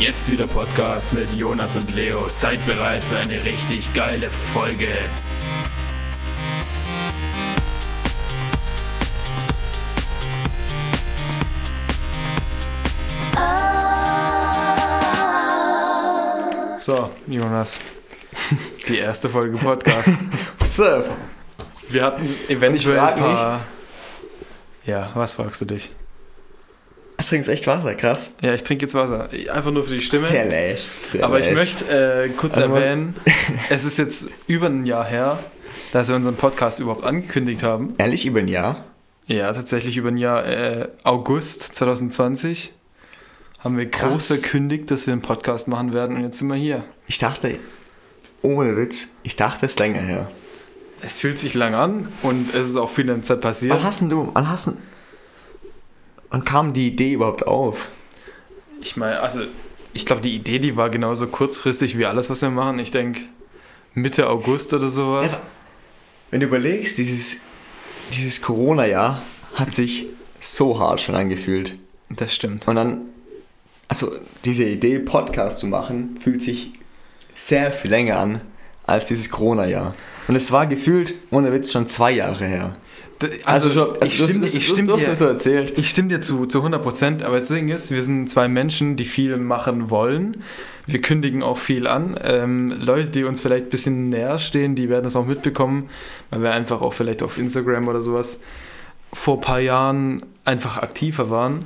Jetzt wieder Podcast mit Jonas und Leo. Seid bereit für eine richtig geile Folge. So, Jonas. Die erste Folge Podcast. What's up? Wir hatten eventuell Ich ein paar... Ja, was fragst du dich? Du trinkst echt Wasser, krass. Ja, ich trinke jetzt Wasser. Einfach nur für die Stimme. Sehr läsch. Sehr Aber ich läsch. möchte äh, kurz Also erwähnen, es ist jetzt über ein Jahr her, dass wir unseren Podcast überhaupt angekündigt haben. Ehrlich über ein Jahr? Ja, tatsächlich über ein Jahr. Äh, August 2020 haben wir Krass. groß verkündigt, dass wir einen Podcast machen werden und jetzt sind wir hier. Ich dachte, ohne Witz, ich dachte es ist länger her. Es fühlt sich lang an und es ist auch viel in der Zeit passiert. Wann hast denn du, wann hast denn, wann kam die Idee überhaupt auf? Ich meine, also ich glaube, die Idee, die war genauso kurzfristig wie alles, was wir machen. Ich denke Mitte August oder sowas. Ja, wenn du überlegst, dieses, dieses Corona-Jahr hat sich so hart schon angefühlt. Das stimmt. Und dann, also diese Idee, Podcast zu machen, fühlt sich sehr viel länger an als dieses Corona-Jahr. Und es war gefühlt, ohne Witz, schon zwei Jahre her. D- Also, schon, also ich stimme, ich stimme dir- so erzählt. Ich stimme dir zu, zu 100 Prozent, aber das Ding ist, wir sind zwei Menschen, die viel machen wollen. Wir kündigen auch viel an. Ähm, Leute, die uns vielleicht ein bisschen näher stehen, die werden das auch mitbekommen, weil wir einfach auch vielleicht auf Instagram oder sowas vor ein paar Jahren einfach aktiver waren.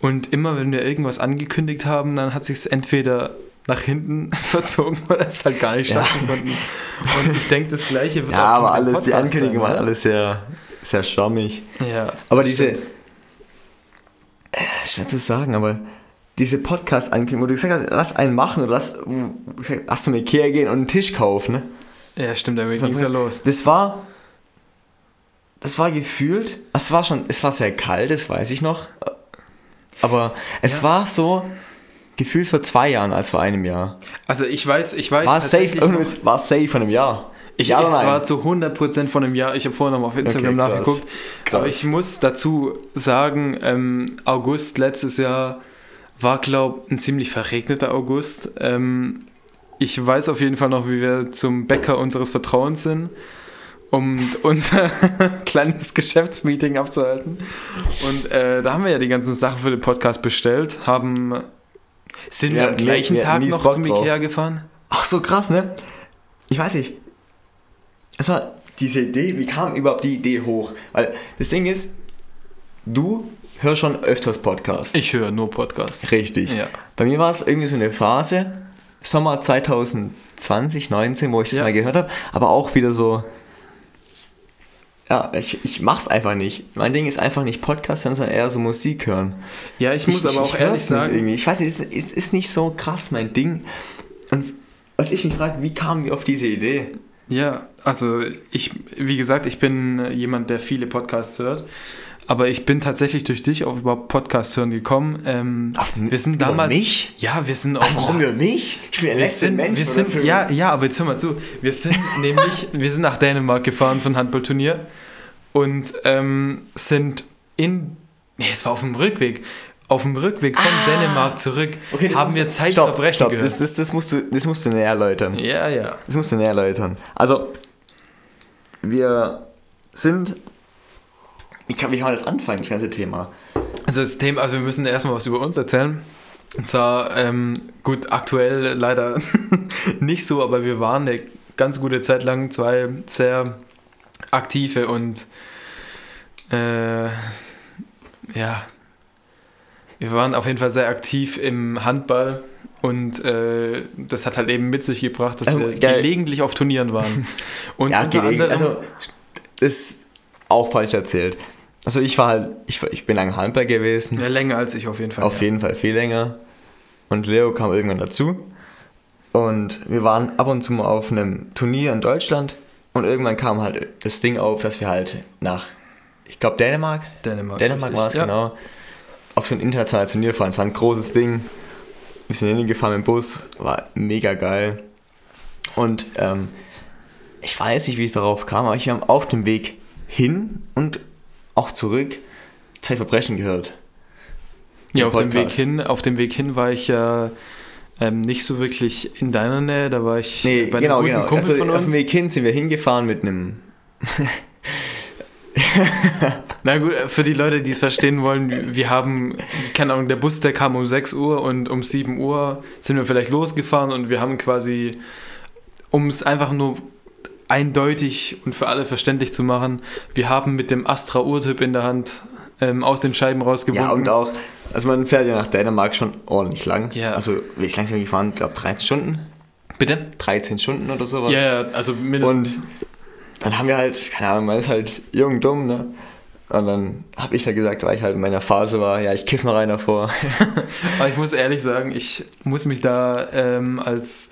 Und immer, wenn wir irgendwas angekündigt haben, dann hat sich es entweder nach hinten verzogen oder es halt gar nicht Ja. stattgefunden. Und ich denke, das Gleiche wird Ja, auch so aber alles, die Ankündigungen sein, waren alles sehr, sehr schwammig. Ja, Aber diese, stimmt. äh, schwer zu sagen, aber diese Podcast-Ankündigung, wo du gesagt hast, lass einen machen oder lass, lass zum Ikea gehen und einen Tisch kaufen, ne? Ja, stimmt, da ging es ja los. Das war, das war gefühlt, es war schon, es war sehr kalt, das weiß ich noch. Aber es Ja. war so gefühlt vor zwei Jahren als vor einem Jahr. Also ich weiß, ich weiß War safe, noch- war safe von einem Jahr. Ich, Ja es war zu 100% von einem Jahr. Ich habe vorhin noch mal auf Instagram Okay, nachgeguckt. Krass. Aber ich muss dazu sagen, ähm, August letztes Jahr war, glaube ich, ein ziemlich verregneter August. Ähm, ich weiß auf jeden Fall noch, wie wir zum Bäcker unseres Vertrauens sind, um unser kleines Geschäftsmeeting abzuhalten. Und äh, da haben wir ja die ganzen Sachen für den Podcast bestellt, haben... Sind wir Ja, am gleichen wir Tag noch zum. Ikea gefahren? Ach so krass, ne? Ich weiß nicht. War diese Idee, wie kam überhaupt die Idee hoch? Weil das Ding ist, du hörst schon öfters Podcasts. Ich höre nur Podcasts. Richtig. Ja. Bei mir war es irgendwie so eine Phase, Sommer 2020, 19, wo ich das Ja. mal gehört habe, aber auch wieder so, ja, ich, ich mach's einfach nicht. Mein Ding ist einfach nicht Podcast hören, sondern eher so Musik hören. Ja, ich muss aber auch hör's ehrlich nicht sagen, irgendwie. Ich weiß nicht, es ist, es ist nicht so krass mein Ding. Und was ich mich frage, wie kamen wir auf diese Idee? Ja, also ich, wie gesagt, ich bin jemand, der viele Podcasts hört, aber ich bin tatsächlich durch dich auf überhaupt Podcasts hören gekommen. Ähm, Auf wir sind damals, mich? ja, wir sind auf warum über mich? Ich bin der letzte sind, Mensch. wir sind, so. ja, ja, aber jetzt hör mal zu. Wir sind nämlich, wir sind nach Dänemark gefahren für ein Handballturnier und ähm, sind in, nee, es war auf dem Rückweg, auf dem Rückweg von Dänemark zurück, Ah. Okay, haben wir Zeitverbrechen stopp, stopp, gehört. Das, das, das, musst du, das musst du näher erläutern. ja, ja. Das musst du näher erläutern. Also, wir sind. Wie kann, wie kann man das anfangen, das ganze Thema? Also das Thema, also wir müssen erstmal was über uns erzählen. Und zwar, ähm, gut, aktuell leider nicht so, aber wir waren eine ganz gute Zeit lang zwei sehr aktive und äh, ja, wir waren auf jeden Fall sehr aktiv im Handball und äh, das hat halt eben mit sich gebracht, dass Also, wir geil. gelegentlich auf Turnieren waren. Und Ja, unter anderem, also, das ist auch falsch erzählt. Also, ich war halt, ich, ich bin lange Handball gewesen. ja, länger als ich auf jeden Fall. Auf ja. jeden Fall viel länger. Und Leo kam irgendwann dazu. Und wir waren ab und zu mal auf einem Turnier in Deutschland. Und irgendwann kam halt das Ding auf, dass wir halt nach, ich glaube, Dänemark. Dänemark. Dänemark war es, Ja. genau. Auf so ein internationales Turnier fahren. Es war ein großes Ding. Wir sind hingefahren mit dem Bus. War mega geil. Und ähm, ich weiß nicht, wie ich darauf kam, aber ich habe auf dem Weg hin und auch zurück Zeitverbrechen gehört. Ja, auf dem Weg hin, auf dem Weg hin war ich ja Ähm, nicht so wirklich in deiner Nähe, da war ich Nee, bei einem genau, guten genau. Kumpel Also von auf dem uns. Weg hin sind wir hingefahren mit einem. Na gut, für die Leute, die es verstehen wollen, wir haben, keine Ahnung, der Bus, der kam um 6 Uhr und um 7 Uhr sind wir vielleicht losgefahren und wir haben quasi, um es einfach nur eindeutig und für alle verständlich zu machen, wir haben mit dem Astra Urtyp in der Hand ähm, aus den Scheiben rausgewunken. Ja, und auch. Also man fährt ja nach Dänemark schon ordentlich lang. Ja. Also wie lang sind wir gefahren? Ich glaube 13 Stunden. Bitte? 13 Stunden oder sowas. Ja, ja, also mindestens. Und dann haben wir halt, keine Ahnung, man ist halt jung, dumm, ne? Und dann habe ich halt gesagt, weil ich halt in meiner Phase war, ja, ich kiff mal rein davor. Aber ich muss ehrlich sagen, ich muss mich da ähm, als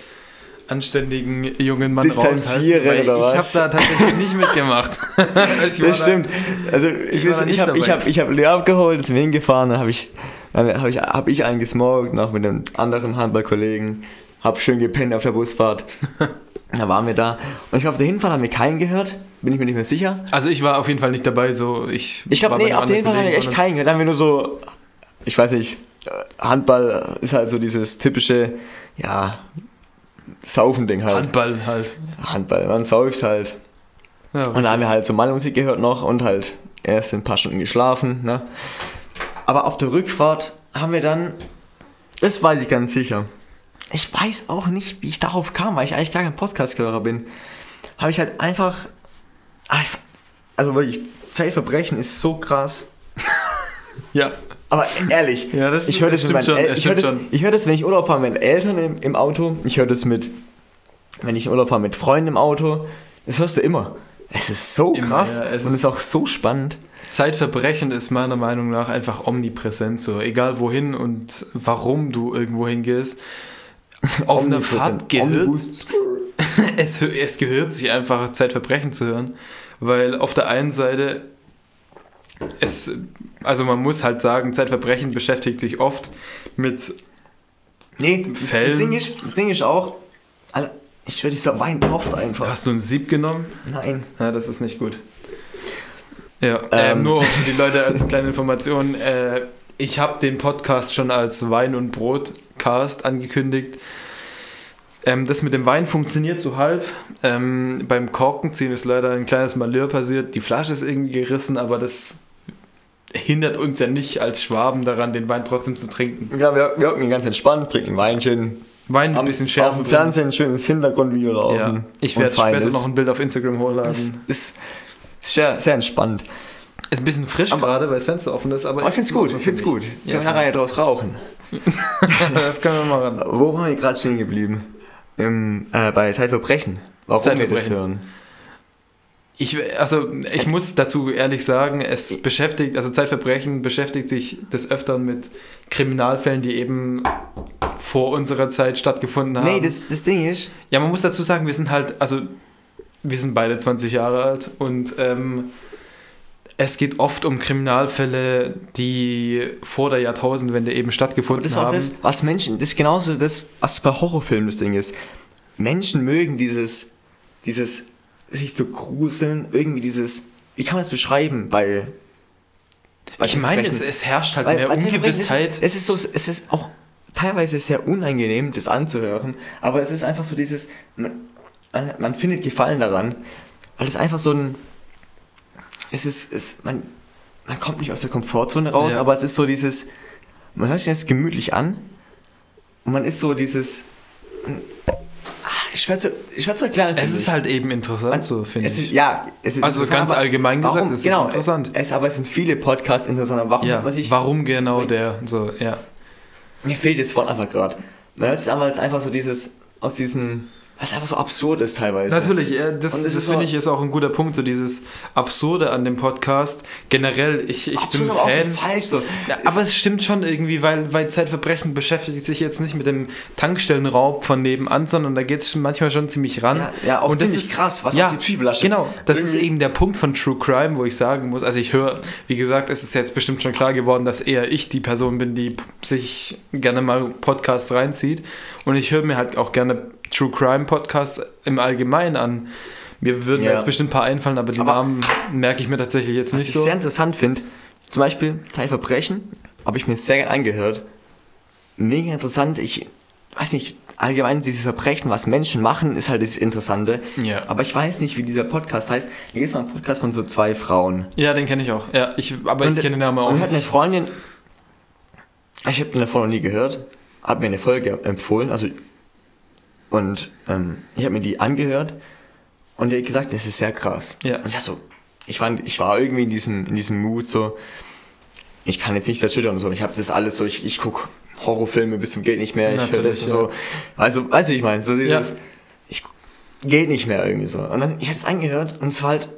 anständigen jungen Mann Distanzieren oder ich was? habe da tatsächlich nicht mitgemacht. Also ich Das da- stimmt. Also ich ich, da ich, nicht ich habe ich hab, ich hab Leo abgeholt, sind wir hingefahren, dann habe ich, dann hab ich, hab ich einen gesmoked, noch mit einem anderen Handballkollegen, hab schön gepennt auf der Busfahrt. da waren wir da. Und ich glaube, auf der Hinfahrt haben wir keinen gehört, bin ich mir nicht mehr sicher. Also ich war auf jeden Fall nicht dabei, so ich. Ich glaube, nee, auf der Hinfahrt haben wir echt keinen gehört. Da haben wir nur so, ich weiß nicht, Handball ist halt so dieses typische, ja, Saufen-Ding halt. Handball halt. Handball, man säuft halt. Ja, Und da haben wir halt so Malmusik gehört noch und halt erst ein paar Stunden geschlafen. Ne? Aber auf der Rückfahrt haben wir dann, das weiß ich ganz sicher. Ich weiß auch nicht, wie ich darauf kam, weil ich eigentlich gar kein Podcast-Hörer bin. Habe ich halt einfach. ah, Also wirklich, Zeitverbrechen ist so krass. ja. Aber ehrlich, Ja, das ich höre das, El- das ich hör das, ich hör das, wenn ich Urlaub fahre mit Eltern im, im Auto. Ich höre das mit, wenn ich in Urlaub fahre mit Freunden im Auto. Das hörst du immer. Es ist so Immer, krass ja, es und ist- ist auch so spannend. Zeitverbrechen ist meiner Meinung nach einfach omnipräsent, so egal wohin und warum du irgendwo hingehst. Auf einer Fahrt gehört es, es gehört sich einfach Zeitverbrechen zu hören, weil auf der einen Seite es, also man muss halt sagen, Zeitverbrechen beschäftigt sich oft mit Nee, Fällen. Das Ding ist, das Ding ist auch, ich höre dieser Wein tropft einfach. Hast du ein Sieb genommen? Nein. Ja, das ist nicht gut. Ja, ähm, Ähm. nur für die Leute als kleine Information. Äh, ich habe den Podcast schon als Wein- und Brot-Cast angekündigt. Ähm, das mit dem Wein funktioniert so halb. Ähm, beim Korkenziehen ist leider ein kleines Malheur passiert. Die Flasche ist irgendwie gerissen, aber das hindert uns ja nicht als Schwaben daran, den Wein trotzdem zu trinken. Ja, wir, wir hocken ganz entspannt, trinken ein Weinchen. Wein ein bisschen Auf schärfer. dem drin. Fernsehen ein schönes Hintergrundvideo laufen. Ja. Ich werde später feines. noch ein Bild auf Instagram hochladen. ist, ist sehr, sehr entspannt. Ist ein bisschen frisch Aber- gerade, weil das Fenster offen ist, aber Aber ich find's gut, ich find's gut. Ich Ja, kann nachher ja draus rauchen. Das können wir machen. Wo waren wir gerade stehen geblieben? Im, äh, bei Zeitverbrechen. Warum wir das Zeitverbrechen. hören. Ich, also ich muss dazu ehrlich sagen, es beschäftigt, also Zeitverbrechen beschäftigt sich des Öfteren mit Kriminalfällen, die eben vor unserer Zeit stattgefunden haben. Nee, das, das Ding ist, ja, man muss dazu sagen, wir sind halt, also wir sind beide 20 Jahre alt und ähm, es geht oft um Kriminalfälle, die vor der Jahrtausendwende eben stattgefunden das ist auch haben. das, was Menschen, das ist genauso das, was bei Horrorfilmen das Ding ist. Menschen mögen dieses, dieses, sich zu gruseln, irgendwie dieses, wie kann man das beschreiben bei, bei ich meine, es, es herrscht halt Weil- mehr weil Ungewissheit. Ist, es, ist so, es ist auch teilweise sehr unangenehm, das anzuhören, aber es ist einfach so dieses, man, man findet Gefallen daran, weil es einfach so ein, es ist, es, man, man kommt nicht aus der Komfortzone raus, Ja. aber es ist so dieses, man hört sich das gemütlich an und man ist so dieses, schwer zu, schwer zu erklären. es ist ich. halt eben interessant, Man- so finde ich. Ist, ja, es ist Also ganz aber allgemein gesagt, warum, es ist genau, interessant. Es, aber es sind viele Podcasts interessant. aber Warum, Ja, was ich, warum genau der? So, ja. Mir fehlt das Wort einfach gerade. Hört es ist einfach so dieses, aus diesem, was einfach so absurd ist teilweise. Natürlich, ja, das, das ist finde ich ist auch ein guter Punkt, so dieses Absurde an dem Podcast. Generell, ich, ich Absurd, bin aber auch Fan. so falsch. So. Ja, aber es stimmt schon irgendwie, weil, weil Zeitverbrechen beschäftigt sich jetzt nicht mit dem Tankstellenraub von nebenan, sondern da geht es manchmal schon ziemlich ran. Ja, ja, auch Und das ist krass, was ja, auf die Psyche belastet. Genau, das ist Irgendwie- eben der Punkt von True Crime, wo ich sagen muss, also ich höre, wie gesagt, es ist jetzt bestimmt schon klar geworden, dass eher ich die Person bin, die sich gerne mal Podcasts reinzieht. Und ich höre mir halt auch gerne True Crime Podcasts im Allgemeinen an. Mir würden Ja. jetzt bestimmt ein paar einfallen, aber die Aber- Namen merke ich mir tatsächlich jetzt Was nicht ich so. sehr interessant finde, zum Beispiel Zeitverbrechen, habe ich mir sehr gerne angehört. Mega interessant. Ich, weiß nicht, allgemein dieses Verbrechen, was Menschen machen, ist halt das Interessante. Ja. Aber ich weiß nicht, wie dieser Podcast heißt. Hier ist mal ein Podcast von so zwei Frauen. Ja, den kenne ich auch. Ja, ich, aber ich kenne den Namen auch Und hat eine. Freundin, ich habe den davor noch nie gehört, hat mir eine Folge empfohlen, also und ähm, ich habe mir die angehört und die hat gesagt, das ist sehr krass. Ja. Und ich dachte so, ich war, ich war irgendwie in diesem, in diesem Mood so, ich kann jetzt nicht erschüttern und so, ich habe das alles so, ich, ich gucke Horrorfilme bis zum geht nicht mehr, ich höre das Natürlich, so, also, weißt du, ich meine, so dieses, Ja. ich geht nicht mehr irgendwie so. Und dann, ich habe es angehört und es war halt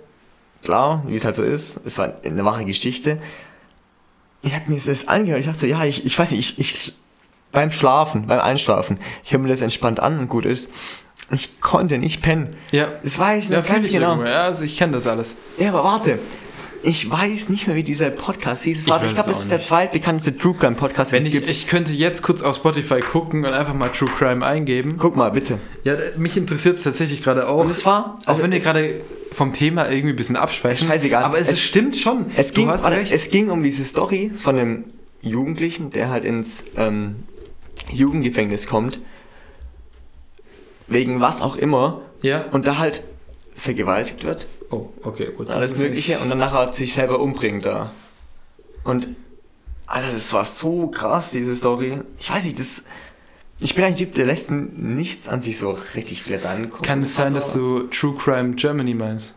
klar, wie es halt so ist, es war eine wahre Geschichte. Ich habe mir das angehört, ich dachte so, ja, ich, ich weiß nicht, ich, ich beim Schlafen, beim Einschlafen, ich höre mir das entspannt an und gut ist. Ich konnte nicht pennen. Ja. Das weiß ich Ja, ganz ich genau. irgendwo. Ja, also ich kenne das alles. Ja, aber warte. Ich weiß nicht mehr, wie dieser Podcast hieß. Es war, Ich ich, glaube, es ist der zweitbekannteste True Crime Podcast, den ich, es gibt. ich könnte jetzt kurz auf Spotify gucken und einfach mal True Crime eingeben. Guck mal, bitte. Ja, mich interessiert es tatsächlich gerade auch. Und es war, auch also wenn wir es- gerade vom Thema irgendwie ein bisschen abschweifen. Scheißegal. Aber es, Es- stimmt schon. Es ging, du hast warte, recht. es ging um diese Story von einem Jugendlichen, der halt ins ähm, Jugendgefängnis kommt. Wegen was auch immer. ja. Und da halt vergewaltigt wird. oh, okay, gut. alles Mögliche. Und dann nachher sich selber umbringt da. Und, Alter, das war so krass, diese Story. Ich weiß nicht, das. Ich bin ein Typ, der lässt nichts an sich so richtig viel rankommen. Kann es Das sein, so- dass du True Crime Germany meinst?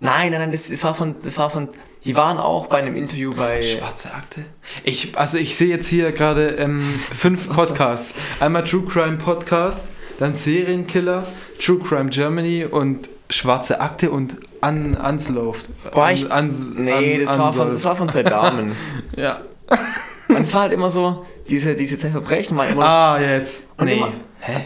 Nein, nein, nein, das, das war von. Das war von. Die waren auch bei einem Interview bei. Schwarze Akte? Ich, also ich sehe jetzt hier gerade ähm, fünf Podcasts. Einmal True Crime Podcast, dann Serienkiller, True Crime Germany und Schwarze Akte und Un Unsolved. Boah, ich- Un, Nee, Un- das war, von, das war von zwei Damen. Ja. Und es war halt immer so, diese, diese zwei Verbrechen waren immer. Ah, jetzt. Und nee. immer- Hä?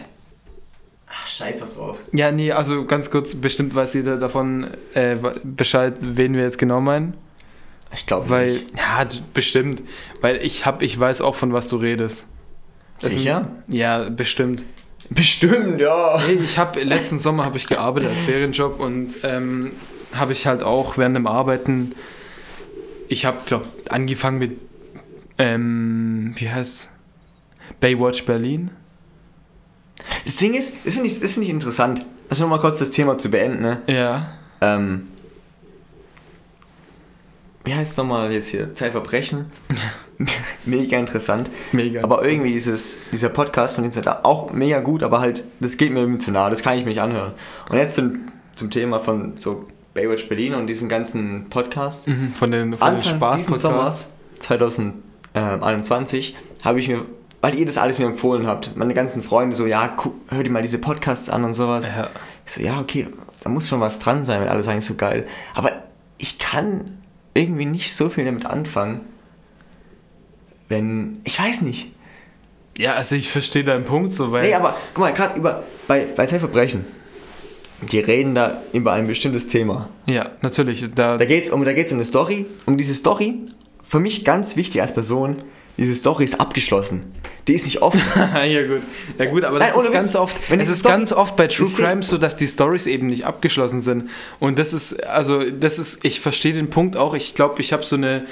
Ach, scheiß doch drauf. Ja, nee, also ganz kurz, bestimmt weiß jeder davon äh, Bescheid, wen wir jetzt genau meinen. Ich glaube Weil, nicht. ja, bestimmt. Weil ich hab, ich weiß auch, von was du redest. Sicher? Ja, bestimmt. Bestimmt, ja. Hey, ich habe letzten Sommer habe ich gearbeitet als Ferienjob und ähm, habe ich halt auch während dem Arbeiten, ich habe glaube angefangen mit, ähm, wie heißt Baywatch Berlin. Das Ding ist, das finde ich, das find ich interessant. Also nochmal kurz das Thema zu beenden, ne? Ja. Ähm, wie heißt nochmal jetzt hier? Zeitverbrechen. mega interessant. Mega. Aber interessant. irgendwie dieses, dieser Podcast von Dienstag auch mega gut, aber halt, das geht mir irgendwie zu nah, das kann ich mir nicht anhören. Und jetzt zum, zum Thema von so Baywatch Berlin und diesen ganzen Podcasts. Mhm, von den, von den Anfang diesen. Sommers 2021 habe ich mir, weil ihr das alles mir empfohlen habt, meine ganzen Freunde so, ja, guck, hör dir mal diese Podcasts an und sowas. Ja. Ich so, ja, okay, da muss schon was dran sein, wenn alle sagen, ist so geil. Aber ich kann irgendwie nicht so viel damit anfangen, wenn, ich weiß nicht. ja, also ich verstehe deinen Punkt so, weil. Nee, aber guck mal, gerade über, bei, bei Zeitverbrechen, die reden da über ein bestimmtes Thema. ja, natürlich. Da, Da geht es um, da geht's um eine Story. Um diese Story, für mich ganz wichtig als Person, diese Story ist abgeschlossen. Die ist nicht offen. ja gut, ja gut, aber Nein, das ohne ist ganz Witz. oft, Wenn es ist Story- ganz oft bei True Crime so, dass die Stories eben nicht abgeschlossen sind. Und das ist, also das ist, ich verstehe den Punkt auch. Ich glaube, ich habe so eine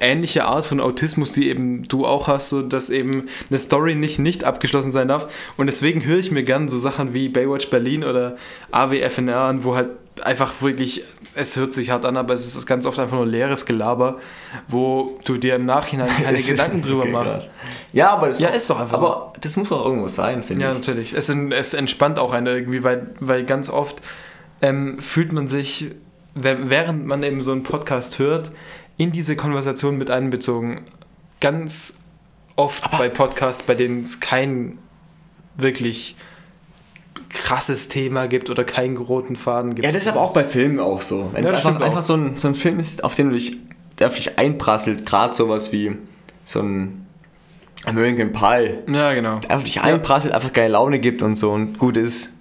ähnliche Art von Autismus, die eben du auch hast, so dass eben eine Story nicht nicht abgeschlossen sein darf. Und deswegen höre ich mir gern so Sachen wie Baywatch Berlin oder AWFNR an, wo halt einfach wirklich, es hört sich hart an, aber es ist ganz oft einfach nur leeres Gelaber, wo du dir im Nachhinein keine Gedanken drüber okay, machst. krass. Ja, aber das Ja, ist doch einfach so. Aber das muss auch irgendwo sein, finde Ja, ich. natürlich. Es, es entspannt auch eine irgendwie, weil, weil ganz oft ähm, fühlt man sich, während man eben so einen Podcast hört, in diese Konversation mit einbezogen. Ganz oft Aber- bei Podcasts, bei denen es kein wirklich krasses Thema gibt oder keinen roten Faden gibt. Ja, das ist aber auch bei Filmen auch so. Wenn Ja, es einfach, einfach so, ein, so ein Film ist, auf den du dich, der auf dich einprasselt, gerade sowas wie so ein American Pie, Ja, genau. der auf dich einprasselt, einfach geile Laune gibt und so und gut ist.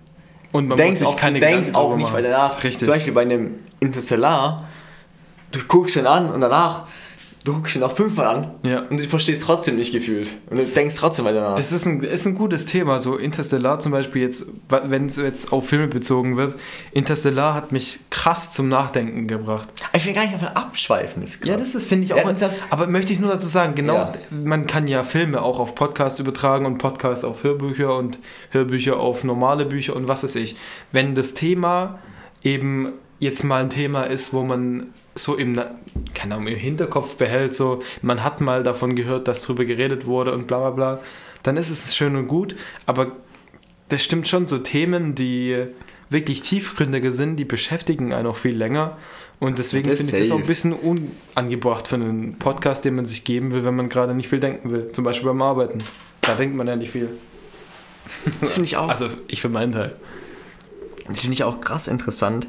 Und man denkst auch, keine denkst auch nicht, weil danach, Richtig. zum Beispiel bei einem Interstellar, du guckst ihn an und danach du guckst ihn auch fünfmal an Ja. und du verstehst trotzdem nicht gefühlt. Und du denkst trotzdem weiter nach. Das ist ein, ist ein gutes Thema, so Interstellar zum Beispiel jetzt, wenn es jetzt auf Filme bezogen wird. Interstellar hat mich krass zum Nachdenken gebracht. ich will gar nicht davon abschweifen. Jetzt Ja, das ist, finde ich Ja, auch. das- das- aber möchte ich nur dazu sagen, genau, Ja. man kann ja Filme auch auf Podcasts übertragen und Podcasts auf Hörbücher und Hörbücher auf normale Bücher und was weiß ich. Wenn das Thema eben jetzt mal ein Thema ist, wo man so im, keine Ahnung, im Hinterkopf behält, so man hat mal davon gehört, dass drüber geredet wurde und bla bla bla, dann ist es schön und gut, aber das stimmt schon, so Themen, die wirklich tiefgründiger sind, die beschäftigen einen auch viel länger. Und deswegen finde ich das auch ein bisschen unangebracht für einen Podcast, den man sich geben will, wenn man gerade nicht viel denken will. Zum Beispiel beim Arbeiten. Da denkt man ja nicht viel. Das finde ich auch. Also ich für meinen Teil. Das finde ich auch krass interessant,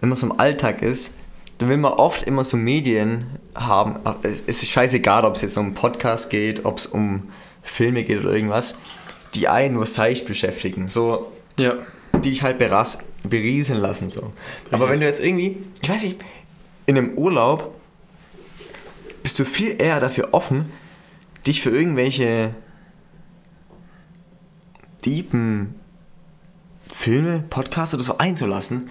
wenn man so im Alltag ist, dann will man oft immer so Medien haben. Es ist scheißegal, ob es jetzt um Podcast geht, ob es um Filme geht oder irgendwas, die einen nur seicht beschäftigen. So, Ja. die dich halt beras berieseln lassen. So. Aber wenn du jetzt irgendwie, ich weiß nicht, in einem Urlaub bist du viel eher dafür offen, dich für irgendwelche deepen Filme, Podcasts oder so einzulassen,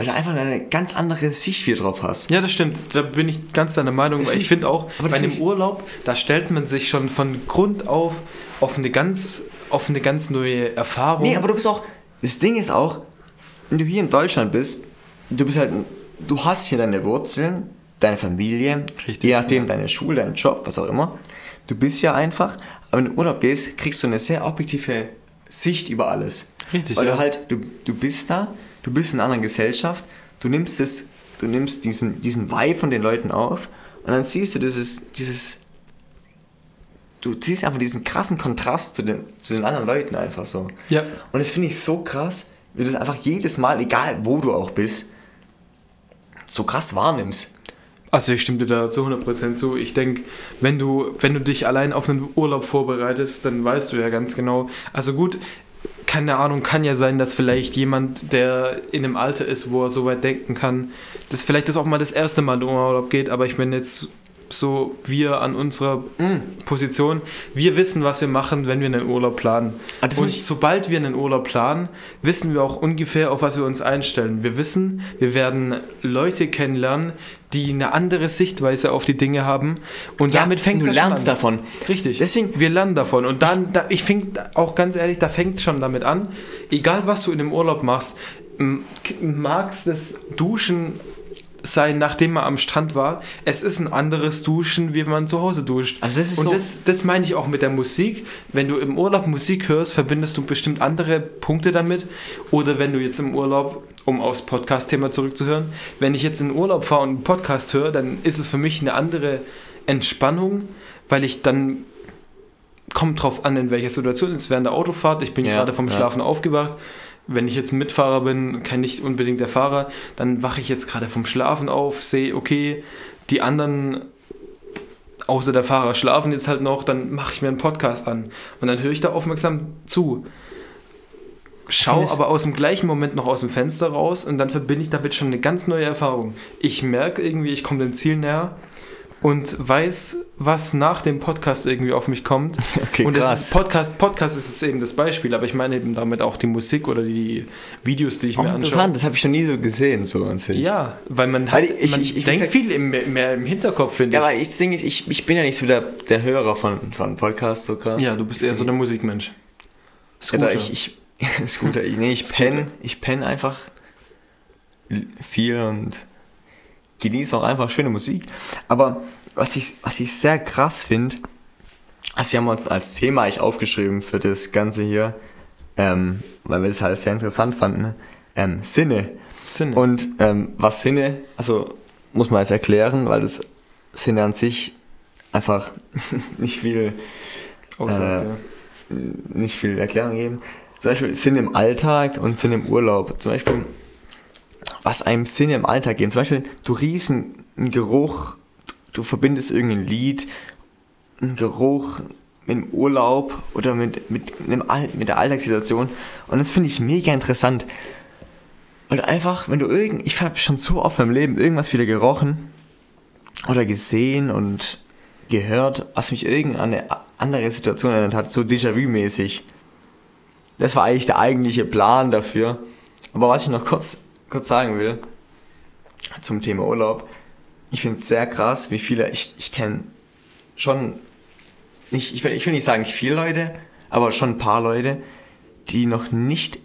weil du einfach eine ganz andere Sicht wieder drauf hast. Ja, das stimmt. Da bin ich ganz deiner Meinung. Ich ich- finde auch, bei einem Urlaub, da stellt man sich schon von Grund auf auf eine ganz, auf eine ganz neue Erfahrung. Nee, aber du bist auch, das Ding ist auch, wenn du hier in Deutschland bist, du bist halt, du hast hier deine Wurzeln, deine Familie, Richtig, je nachdem ja. deine Schule, deinen Job, was auch immer. Du bist ja einfach, aber wenn du in Urlaub gehst, kriegst du eine sehr objektive Sicht über alles. Richtig, Weil ja. du halt, du, du bist da, du bist in einer anderen Gesellschaft, du nimmst das, du nimmst diesen, diesen Vibe von den Leuten auf und dann siehst du dieses, dieses, du siehst einfach diesen krassen Kontrast zu den, zu den anderen Leuten einfach so. Ja. Und das finde ich so krass, wie du das einfach jedes Mal, egal wo du auch bist, so krass wahrnimmst. Also ich stimme dir da zu 100% zu. Ich denke, wenn du, wenn du dich allein auf einen Urlaub vorbereitest, dann weißt du ja ganz genau. Also gut, keine Ahnung, kann ja sein, dass vielleicht jemand, der in einem Alter ist, wo er so weit denken kann, dass vielleicht das auch mal das erste Mal in Urlaub geht, aber ich meine jetzt so wir an unserer Position, wir wissen, was wir machen, wenn wir einen Urlaub planen. Ah, Und sobald wir einen Urlaub planen, wissen wir auch ungefähr, auf was wir uns einstellen. Wir wissen, wir werden Leute kennenlernen, die eine andere Sichtweise auf die Dinge haben. Und Ja, damit fängt du es schon lernst an. davon. Richtig. Deswegen- wir lernen davon. Und dann, da, ich finde auch ganz ehrlich, da fängt es schon damit an. Egal, was du in dem Urlaub machst, magst das Duschen sein, nachdem man am Strand war. Es ist ein anderes Duschen, wie man zu Hause duscht. Also das ist Und so- das, das meine ich auch mit der Musik. Wenn du im Urlaub Musik hörst, verbindest du bestimmt andere Punkte damit. Oder wenn du jetzt im Urlaub, um aufs Podcast-Thema zurückzuhören, wenn ich jetzt in den Urlaub fahre und einen Podcast höre, dann ist es für mich eine andere Entspannung, weil ich dann kommt drauf an, in welcher Situation es ist während der Autofahrt. Ich bin Ja, gerade vom ja. Schlafen aufgewacht. Wenn ich jetzt Mitfahrer bin, kein nicht unbedingt der Fahrer, dann wache ich jetzt gerade vom Schlafen auf, sehe, okay, die anderen außer der Fahrer schlafen jetzt halt noch, dann mache ich mir einen Podcast an und dann höre ich da aufmerksam zu. Schau aber aus dem gleichen Moment noch aus dem Fenster raus und dann verbinde ich damit schon eine ganz neue Erfahrung. Ich merke irgendwie, ich komme dem Ziel näher und weiß, was nach dem Podcast irgendwie auf mich kommt. Okay, und das krass. ist Podcast, Podcast ist jetzt eben das Beispiel, aber ich meine eben damit auch die Musik oder die Videos, die ich Auch mir anschaue. interessant, das habe ich schon nie so gesehen, so an sich. Ja, weil man, hat, Weil ich- man ich- ich- denkt viel im, mehr im Hinterkopf, finde Ja, ich. aber ich, ist, ich, ich bin ja nicht so der, der Hörer von, von Podcasts so krass. Ja, du bist eher so der Musikmensch. Ja, Scooter. da ich, ich, Scooter, ich, nee, ich penne ich penn einfach viel und genieße auch einfach schöne Musik. Aber was ich, was ich sehr krass finde, also wir haben uns als Thema eigentlich aufgeschrieben für das Ganze hier, ähm, weil wir es halt sehr interessant fanden, ähm, Sinne. Sinne. Und ähm, was Sinne, also muss man jetzt erklären, weil das Sinne an sich einfach nicht viel Aussagt, äh, ja. nicht viel Erklärung geben. Zum Beispiel Sinn im Alltag und Sinn im Urlaub. Zum Beispiel, was einem Sinn im Alltag geben. Zum Beispiel, du riechst einen Geruch, du, verbindest irgendein Lied, einen Geruch mit dem Urlaub oder mit, mit, einem mit der Alltagssituation. Und das finde ich mega interessant. Du einfach, wenn du irgend, ich habe schon so oft im Leben irgendwas wieder gerochen oder gesehen und gehört, was mich irgendeine andere Situation erinnert hat, so Déjà-vu-mäßig. Das war eigentlich der eigentliche Plan dafür. Aber was ich noch kurz, kurz sagen will, zum Thema Urlaub, ich finde es sehr krass, wie viele, ich, ich kenne schon, nicht, ich, will, ich will nicht sagen viele Leute, aber schon ein paar Leute, die noch nicht,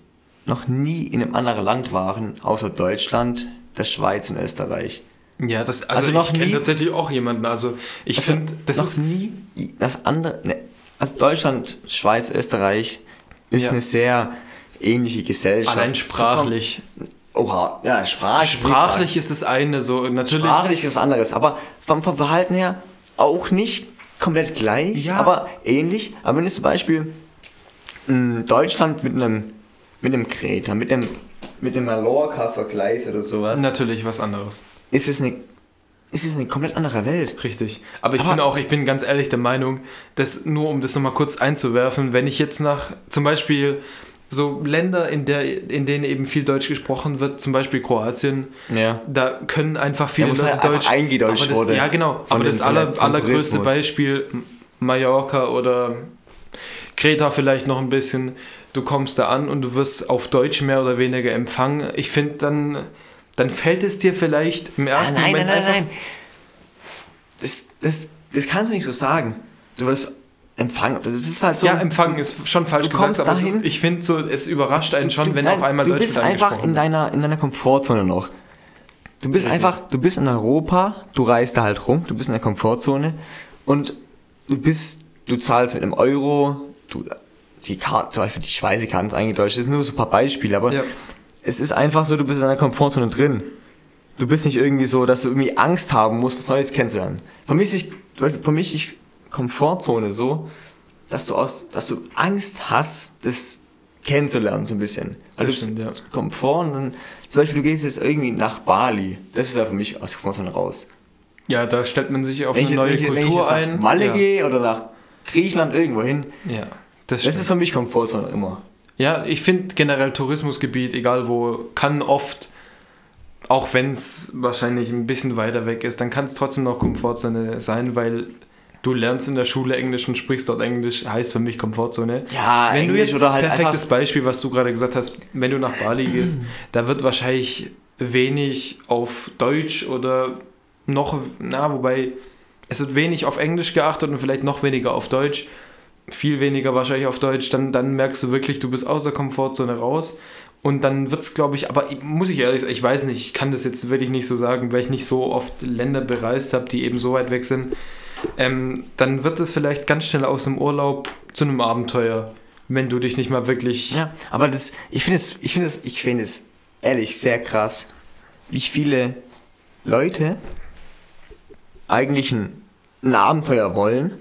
noch nie in einem anderen Land waren, außer Deutschland, der Schweiz und Österreich. Ja, das, also, Also noch ich kenne tatsächlich auch jemanden. Also ich Also finde, das ist nie das andere. Ne, also Deutschland, Schweiz, Österreich ist Ja. eine sehr ähnliche Gesellschaft. allein sprachlich. Oha, ja, sprachlich. Sprachlich ist das eine so. Natürlich. Sprachlich ist was anderes, aber vom, vom Verhalten her auch nicht komplett gleich, Ja. aber ähnlich. Aber wenn du zum Beispiel mh, Deutschland mit einem mit einem Kreta, mit einem mit dem Mallorca vergleichst oder sowas, Natürlich was anderes. ist es eine ist es eine komplett andere Welt. Richtig. Aber ich Aber- bin auch, ich bin ganz ehrlich der Meinung, dass nur um das nochmal kurz einzuwerfen, wenn ich jetzt nach zum Beispiel so Länder, in, der, in denen eben viel Deutsch gesprochen wird, zum Beispiel Kroatien, Ja. da können einfach viele Ja, Leute halt Deutsch. eingedeutscht aber das, wurde Ja, genau. aber das aller, allergrößte. Beispiel, Mallorca oder Kreta vielleicht noch ein bisschen, du kommst da an und du wirst auf Deutsch mehr oder weniger empfangen. Ich finde, dann, dann fällt es dir vielleicht im Ah, ersten nein, Moment nein, nein, einfach nein. Das, das, das kannst du nicht so sagen. Du wirst empfangen. Das ist halt so. ja, empfangen ist schon falsch du gesagt, kommst dahin- ich finde so, es überrascht einen schon, du, wenn nein, auf einmal du Deutsch bist einfach in deiner, in deiner Komfortzone noch. Du bist einfach, du bist in Europa, du reist da halt rum, du bist in der Komfortzone und du bist, du zahlst mit einem Euro, du, die Karte, zum Beispiel die Speisekarte ist eingedeutscht, das sind nur so ein paar Beispiele, aber Ja. es ist einfach so, du bist in deiner Komfortzone drin. Du bist nicht irgendwie so, dass du irgendwie Angst haben musst, was Neues kennenzulernen. Für mich ist, zum Komfortzone so, dass du aus, dass du Angst hast, das kennenzulernen so ein bisschen. Weil Das stimmt, ja. Komfort und dann, zum Beispiel, du gehst jetzt irgendwie nach Bali. Das wäre für mich aus der Komfortzone raus. Ja, da stellt man sich auf Wenn eine jetzt, neue wenn ich Kultur jetzt nach ein. Malle ja. gehe oder nach Griechenland irgendwo hin, Ja, das, das ist für mich Komfortzone immer. Ja, ich finde generell Tourismusgebiet, egal wo, kann oft, auch wenn es wahrscheinlich ein bisschen weiter weg ist, dann kann es trotzdem noch Komfortzone sein, weil du lernst in der Schule Englisch und sprichst dort Englisch, heißt für mich Komfortzone. Ja, wenn du Englisch jetzt oder halt perfektes Beispiel, was du gerade gesagt hast, wenn du nach Bali gehst, da wird wahrscheinlich wenig auf Deutsch oder noch, na, wobei es wird wenig auf Englisch geachtet und vielleicht noch weniger auf Deutsch, viel weniger wahrscheinlich auf Deutsch, dann, dann merkst du wirklich, du bist aus der Komfortzone raus. Und dann wird es, glaube ich, aber muss ich ehrlich sagen, ich weiß nicht, ich kann das jetzt wirklich nicht so sagen, weil ich nicht so oft Länder bereist habe, die eben so weit weg sind. Ähm, dann wird es vielleicht ganz schnell aus dem Urlaub zu einem Abenteuer, wenn du dich nicht mal wirklich. Ja, aber das, ich finde es, ich finde es, ich finde es ehrlich sehr krass, wie viele Leute eigentlich ein, ein Abenteuer wollen,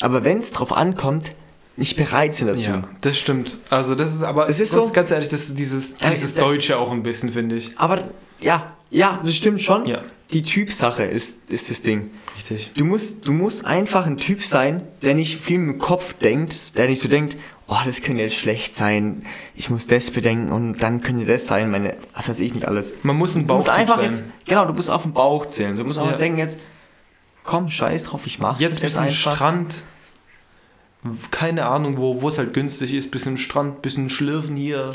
aber wenn es drauf ankommt, nicht bereit sind dazu. Ja, das stimmt. Also das ist aber, Das ist so- ganz ehrlich, das ist dieses, dieses da- Deutsche auch ein bisschen, finde ich. Aber ja, ja, das stimmt schon. Ja. Die Typsache ist, ist das Ding. Richtig. Du musst, du musst einfach ein Typ sein, der nicht viel im Kopf denkt, der nicht so denkt, oh, das könnte jetzt schlecht sein, ich muss das bedenken und dann könnte das sein, meine, was weiß ich nicht alles. Man muss ein Du musst einfach sein. jetzt, genau, du musst auf den Bauch zählen. Du musst auch Ja. denken jetzt, komm, scheiß drauf, ich mach Jetzt das bisschen Strand. Keine Ahnung, wo wo es halt günstig ist. Bisschen Strand, bisschen Schlürfen hier,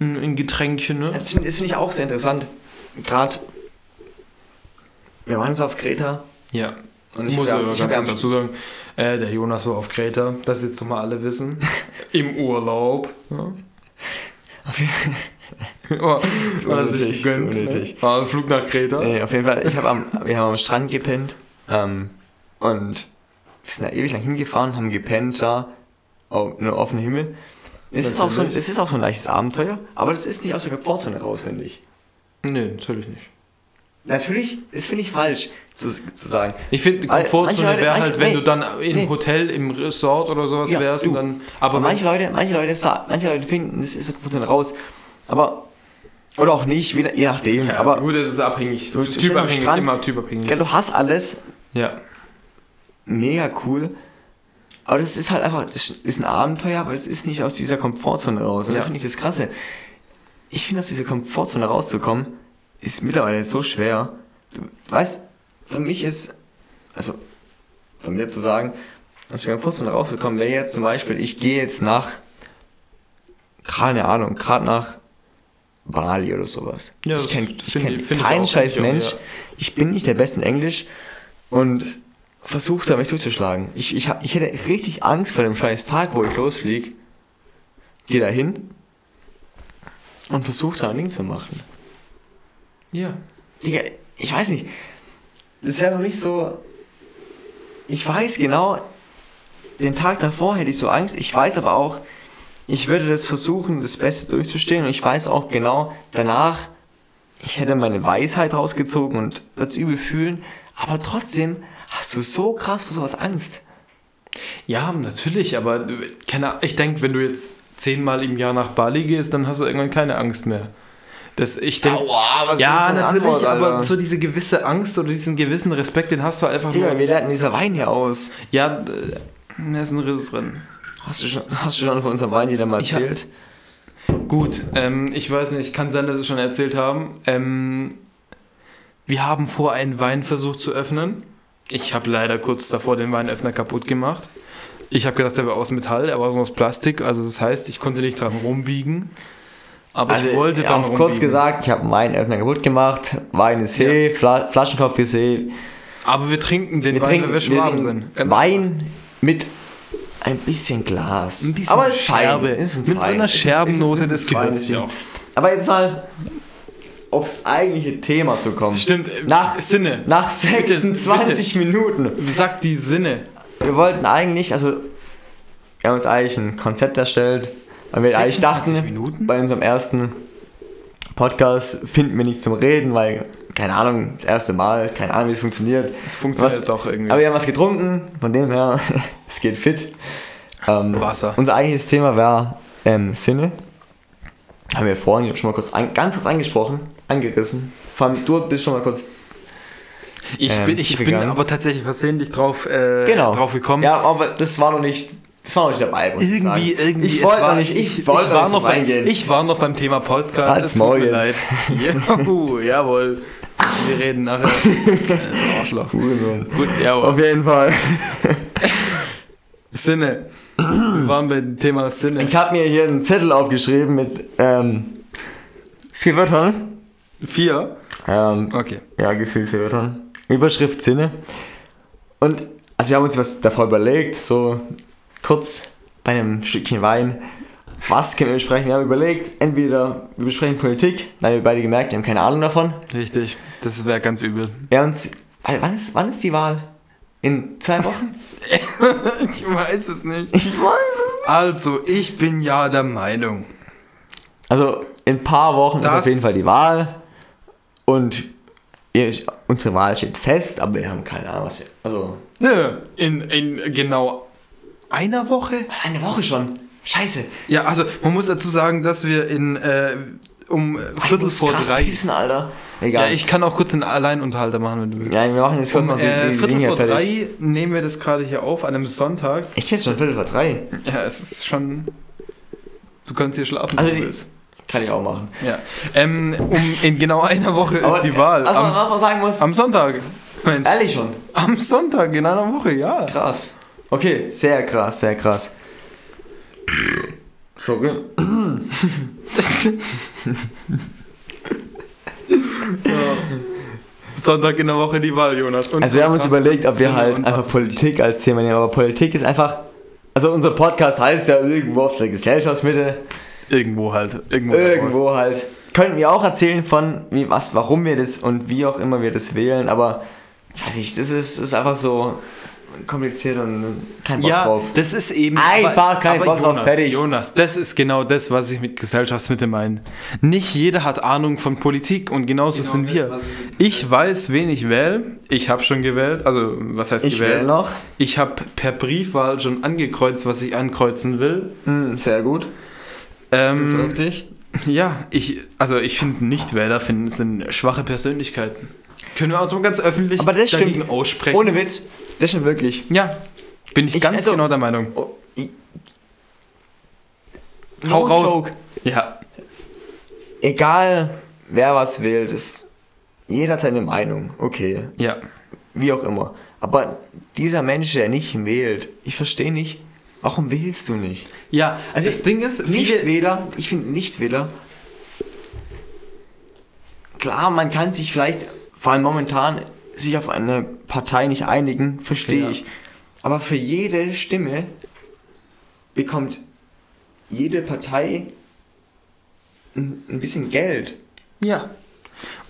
ein, ein Getränkchen, ne? Das finde find ich auch sehr interessant. Gerade, wir waren jetzt auf Kreta. Ja. Und Ich muss ja- aber ganz kurz dazu sagen, äh, der Jonas war auf Kreta, das jetzt nochmal alle wissen. Im Urlaub. Ja. oh, war das sich Ne? unnötig. War ein Flug nach Kreta. Nee, auf jeden Fall, ich hab am, wir haben am Strand gepennt ähm, und wir sind da ewig lang hingefahren, haben gepennt da, auf einem offenen Himmel. Es ist, auch so, ein- es ist auch so ein leichtes Abenteuer, aber das ist nicht aus der Komfortzone raus, finde ich. Nee, natürlich nicht. Natürlich, das finde ich falsch zu, zu sagen. Ich finde, Komfortzone wäre halt, wenn nee, du dann im nee. Hotel, im Resort oder sowas Ja, wärst du. und dann. Aber, Aber, manche Leute, manche Leute, manche Leute finden, das ist der Komfortzone raus, aber oder auch nicht, je, nachdem. ja, aber gut, das ist abhängig. Du- Typabhängig, Strand, immer typabhängig. ja, du hast alles, Ja. mega cool. Aber das ist halt einfach, das ist ein Abenteuer, aber das ist nicht aus dieser Komfortzone raus. Und Ja. das finde ich das Krasse. Ich finde, aus dieser Komfortzone rauszukommen, ist mittlerweile so schwer. Du weißt, für mich ist also von mir zu sagen, dass wir kurz noch rausgekommen wäre jetzt zum Beispiel, ich gehe jetzt nach, keine Ahnung, gerade nach Bali oder sowas. Ja, ich kenne kenn keinen scheiß Mensch. ja. Ich bin nicht der Beste in Englisch und versuche da mich durchzuschlagen. Ich, ich, ich hätte richtig Angst vor dem scheiß Tag, wo ich losfliege. Gehe da hin und versuche da ein Ding zu machen. Ja. Digga, ich weiß nicht. Das wäre für mich so. Ich weiß genau, den Tag davor hätte ich so Angst. Ich weiß aber auch, ich würde das versuchen, das Beste durchzustehen. Und ich weiß auch genau, danach, ich hätte meine Weisheit rausgezogen und es übel fühlen. Aber trotzdem hast du so krass vor sowas Angst. Ja, natürlich, aber keine, ich denke, wenn du jetzt zehnmal im Jahr nach Bali gehst, dann hast du irgendwann keine Angst mehr. Das, ich denke, Aua, was ist ja, natürlich, Antwort, aber so diese gewisse Angst oder diesen gewissen Respekt, den hast du einfach Digga, nur. wie lernt denn dieser Wein hier aus? Ja, äh, da ist ein Riss drin. Hast du schon, hast du schon von unserem Wein jeder mal erzählt? Gut, ähm, ich weiß nicht, kann sein, dass wir es schon erzählt haben. Ähm, wir haben vor, einen Wein versucht zu öffnen. Ich habe leider kurz davor den Weinöffner kaputt gemacht. Ich habe gedacht, der wäre aus Metall, er war so aus Plastik. Also das heißt, ich konnte nicht dran rumbiegen. Aber ich wollte auch rumbiegen. Also, kurz gesagt, ich habe einen Weinöffner kaputt gemacht. Wein ist he, Fla Flaschenkopf ist he. Aber wir trinken den Wir Wein, trinken, wenn wir wir Schwaben trinken sind. Ganz Wein mit ein bisschen Glas. Ein bisschen Aber es ist fein. Scherbe. Ist Mit so fein. einer Es ist- Scherbennote, es ist- es das ist gehört fein. sich auch. Aber jetzt mal aufs eigentliche Thema zu kommen. Stimmt, äh, Nach, Sinne. nach 26 Minuten. Sag die Sinne. Wir wollten eigentlich, also wir haben uns eigentlich ein Konzept erstellt, weil wir eigentlich 26 dachten, Minuten? bei unserem ersten Podcast finden wir nichts zum Reden, weil, keine Ahnung, das erste Mal, keine Ahnung, wie es funktioniert. Funktioniert Was- doch irgendwie. Aber wir haben was getrunken, von dem her, es geht fit. Ähm, Wasser. Unser eigentliches Thema war ähm, Sinne. Haben wir vorhin schon mal kurz an, ganz kurz angesprochen, angerissen. Vor allem, du bist schon mal kurz Ich, ähm, bin, ich bin aber tatsächlich versehentlich drauf, äh, genau. drauf gekommen. Ja, aber das war noch nicht, das war noch nicht dabei. Muss ich sagen. Irgendwie, irgendwie. Ich wollte war- noch nicht, ich, ich, wollte war nicht noch bei, reingehen. ich war noch beim Thema Podcast. Halt's Maul jetzt. leid. Juhu, jawohl. Wir reden nachher. Äh, Arschloch. Hurensohn. Gut, jawohl. Auf jeden Fall. Sinne. Wir waren beim Thema Sinne. Ich habe mir hier einen Zettel aufgeschrieben mit ähm, vier Wörtern. Vier. Ähm, Okay. ja, gefühlt vier Wörtern. Überschrift Sinne. Und also wir haben uns was davor überlegt, so kurz bei einem Stückchen Wein. Was können wir besprechen? Wir haben überlegt, entweder wir besprechen Politik, weil wir beide gemerkt, wir haben keine Ahnung davon. Richtig. Das wäre ganz übel. Wir haben uns, wann ist, wann ist die Wahl? In zwei Wochen? Ich weiß es nicht. Ich weiß es. Also, ich bin ja der Meinung. Also in ein paar Wochen ist auf jeden Fall die Wahl und unsere Wahl steht fest, aber wir haben keine Ahnung, was wir, also Nö. In, in genau einer Woche? was eine Woche schon. Scheiße. Ja, also man muss dazu sagen, dass wir in äh, um Viertel muss vor krass drei. Pissen, Alter. Ja, Egal. ich kann auch kurz einen Alleinunterhalter machen, wenn du willst. Nein, wir machen jetzt kurz um noch die, äh, Viertel Dinge vor drei nehmen wir das gerade hier auf, an einem Sonntag. Echt jetzt schon Viertel vor drei? Ja, es ist schon. Du kannst hier schlafen, Also wenn du die- willst. Kann ich auch machen. Ja. Ähm, um, in genau einer Woche Aber, ist die Wahl. Was man, was Am, man sagen muss, am Sonntag. Mensch, ehrlich schon. am Sonntag, in einer Woche, ja. Krass. Okay, sehr krass, sehr krass. Sorry. Sonntag in der Woche die Wahl, Jonas. Und Also wir haben uns überlegt, ob wir halt einfach Politik als Thema nehmen, aber Politik ist einfach. Also unser Podcast heißt ja irgendwo auf der Gesellschaftsmitte. Irgendwo halt. Irgendwo. Irgendwo halt. Könnten wir auch erzählen von wie was, warum wir das und wie auch immer wir das wählen, aber ich weiß nicht, das ist, ist einfach so kompliziert und kein Bock Ja, drauf. das ist eben. Einfach kein Bock drauf, Jonas, fertig. Jonas, das ist genau das, was ich mit Gesellschaftsmitte meine. Nicht jeder hat Ahnung von Politik und genauso Genau sind das, wir. ich Ich weiß, wen ich wähle. Ich habe schon gewählt. Also, was heißt Ich gewählt? wähle noch. Ich habe per Briefwahl schon angekreuzt, was ich ankreuzen will. Hm, sehr gut. Ähm, Vernünftig. ja, ich, also ich finde Nichtwähler finden, sind schwache Persönlichkeiten. Können wir also ganz öffentlich Aber das dagegen stimmt. aussprechen. Ohne Witz. Das stimmt wirklich. ja, bin ich, Ich- ganz also- genau der Meinung. Oh, i- Hau No raus. joke. Ja, Egal, wer was wählt, ist, jeder hat seine Meinung. Okay. ja. Wie auch immer. Aber dieser Mensch, der nicht wählt, ich verstehe nicht, warum wählst du nicht? Ja, also das Ding ist, Nichtwähler, ich finde Nichtwähler, klar, man kann sich vielleicht, vor allem momentan, sich auf eine Partei nicht einigen, verstehe Ja. ich. Aber für jede Stimme bekommt jede Partei ein, ein bisschen Geld. ja.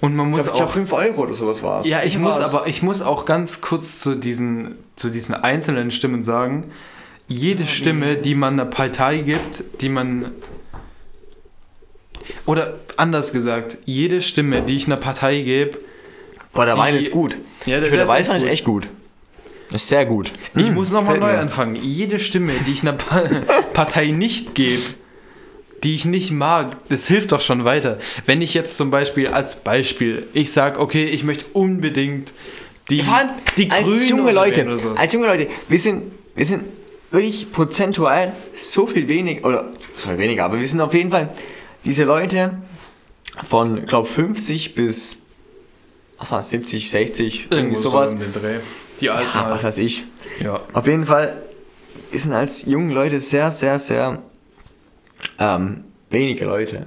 Und man Ich muss glaube, glaub, auch 5 Euro oder sowas war es. Ja, ich muss aber ich muss auch ganz kurz zu diesen, zu diesen einzelnen Stimmen sagen, jede Stimme, die man einer Partei gibt, die man oder anders gesagt, jede Stimme, die ich einer Partei gebe, Boah, der die- Wein ist gut. Ja, der- ich finde, der Wein echt fand ich gut. echt gut. Das ist sehr gut. ich Mm, muss nochmal neu mir. anfangen. Jede Stimme, die ich einer pa Partei nicht gebe, die ich nicht mag, das hilft doch schon weiter. Wenn ich jetzt zum Beispiel als Beispiel, ich sage, okay, ich möchte unbedingt die, die als Grünen junge Leute, oder sowas. als junge Leute, wir sind, wir sind wirklich prozentual so viel weniger, oder so viel weniger, aber wir sind auf jeden Fall diese Leute von, glaube 50 bis, was war 70, 60, irgendwie sowas. So den Dreh. Die alten Ja, was halt. weiß ich. Ja. Auf jeden Fall, wir sind als junge Leute sehr, sehr, sehr ähm, wenige Leute.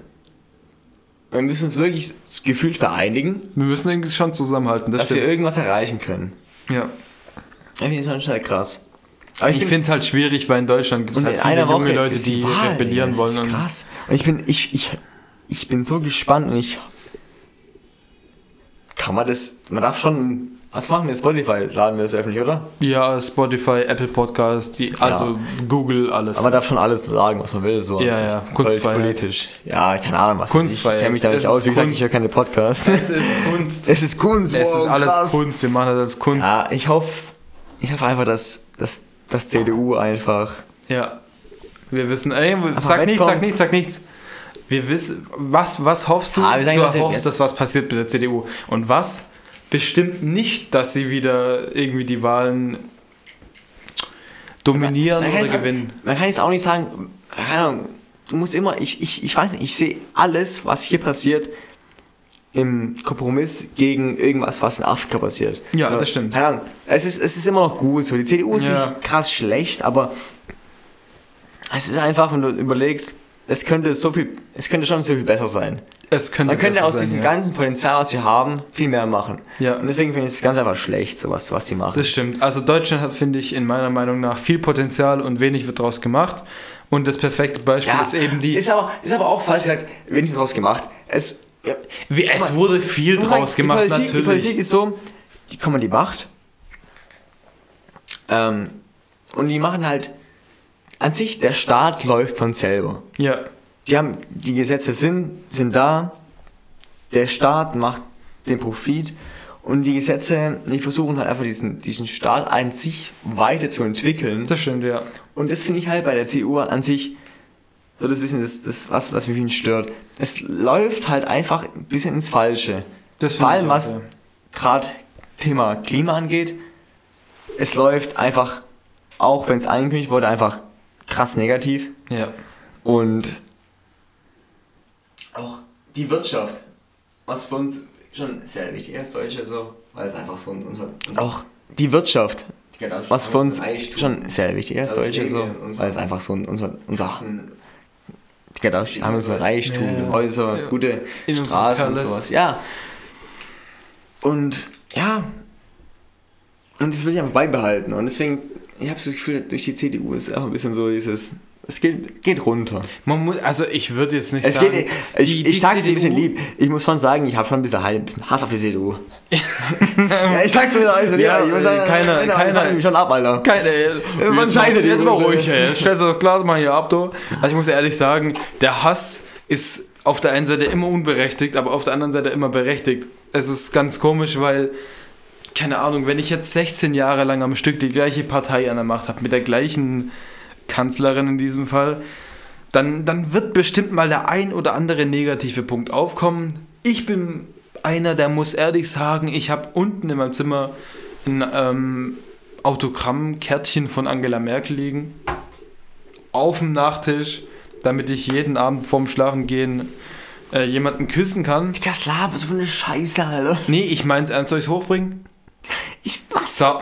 Wir müssen uns wirklich gefühlt vereinigen, Wir müssen irgendwie schon zusammenhalten, das dass wir stimmt. irgendwas erreichen können. Ja. Ich finde schon sehr krass. Aber Ich finde es halt schwierig, weil in Deutschland gibt es halt viele junge Leute, die Wahl, rebellieren wollen. Das ist krass. Und ich bin, ich, ich, ich bin so gespannt und ich. Kann man das. Man darf schon. Was machen wir? Spotify laden wir das öffentlich, oder? ja, Spotify, Apple Podcast, die, also Google, alles. Aber man darf schon alles sagen, was man will. So Ja, Also, ja, Kunstfreiheit. Politisch. Ja, keine Ahnung, was Kunstfreiheit. Ich kenne mich da Es nicht aus. Wie gesagt, Kunst. ich höre keine Podcasts. es ist Kunst. es ist Kunst. Es wow, ist alles krass. Kunst. Wir machen das als Kunst. Ja, ich hoffe. Ich hoffe einfach, dass, dass, dass CDU einfach. Ja. Wir wissen, ey, sag nichts, sag nichts, sag nichts. Wir wissen, was, was hoffst du? Ah, sagen du jetzt. hoffst, dass was passiert mit der CDU. Und was bestimmt nicht, dass sie wieder irgendwie die Wahlen dominieren Man kann oder gewinnen. Man kann jetzt auch nicht sagen, keine Ahnung, du musst immer, ich, ich, ich weiß nicht, ich sehe alles, was hier passiert, im Kompromiss gegen irgendwas, was in Afrika passiert. Ja, Also, das stimmt. Keine Ahnung, es ist, es ist immer noch gut so. Die CDU ist Ja. nicht krass schlecht, aber es ist einfach, wenn du überlegst, es könnte so viel, es könnte schon so viel besser sein. Es könnte Man könnte aus sein, diesem ja. ganzen Potenzial, was wir haben, viel mehr machen. Ja. Und deswegen finde ich es ganz einfach schlecht, so was, sie machen. Das stimmt. Also Deutschland hat, finde ich, in meiner Meinung nach viel Potenzial und wenig wird daraus gemacht. Und das perfekte Beispiel ist eben die. Ist aber, ist aber auch falsch gesagt, wenig draus gemacht. Es, ja, wie, es wurde viel draus gemacht, die Politik, Die natürlich. Politik ist so, die kommen an die Macht. Ähm, und die machen halt, an sich, der Staat läuft von selber. ja, Die haben, die Gesetze sind, sind da, der Staat macht den Profit und die Gesetze, die versuchen halt einfach diesen, diesen Staat an sich weiterzuentwickeln. das stimmt, ja. Und das finde ich halt bei der CDU an sich so das bisschen das, das was, was mich stört. Es läuft halt einfach ein bisschen ins Falsche. Das Vor allem was gerade Thema Klima angeht. Es läuft einfach, auch wenn es angekündigt wurde, einfach krass negativ. Ja. Und auch die Wirtschaft, was für uns schon sehr wichtig ist, Deutsche so, weil es einfach so unser, unser auch die Wirtschaft, was für uns schon sehr wichtig ist, Also Deutsche so, wegen unserem weil es einfach so unser, unser genau, haben unser Reichtum, Ja. Häuser, Ja. gute In Straßen und sowas, ja. Und ja, und das will ich einfach beibehalten und deswegen, ich habe so das Gefühl, durch die CDU ist einfach ein bisschen so dieses, es geht, geht runter. Man muss, also ich würde jetzt nicht Es sagen. geht, ich, die- ich die sag's dir ein bisschen lieb. Ich muss schon sagen, ich habe schon ein bisschen, ein bisschen Hass auf die CDU. ja, ich sag's mir also, Ja, ich muss äh, sagen, keiner- keiner, keiner- keiner, mich schon ab, Alter. Keine, wann jetzt, scheiße die jetzt mal ruhig, ey. Jetzt stellst du das Glas mal hier ab, du. Also ich muss ehrlich sagen, der Hass ist auf der einen Seite immer unberechtigt, aber auf der anderen Seite immer berechtigt. Es ist ganz komisch, weil, keine Ahnung, wenn ich jetzt 16 Jahre lang am Stück die gleiche Partei an der Macht habe, mit der gleichen Kanzlerin in diesem Fall, dann, dann wird bestimmt mal der ein oder andere negative Punkt aufkommen. Ich bin einer, der muss ehrlich sagen, ich habe unten in meinem Zimmer ein ähm, Autogrammkärtchen von Angela Merkel liegen. Auf dem Nachttisch, damit ich jeden Abend vorm Schlafengehen äh, jemanden küssen kann. Digga, was laber, so eine Scheiße, Alter. Nee, ich mein's ernst, soll ich's hochbringen? Ich, was? So,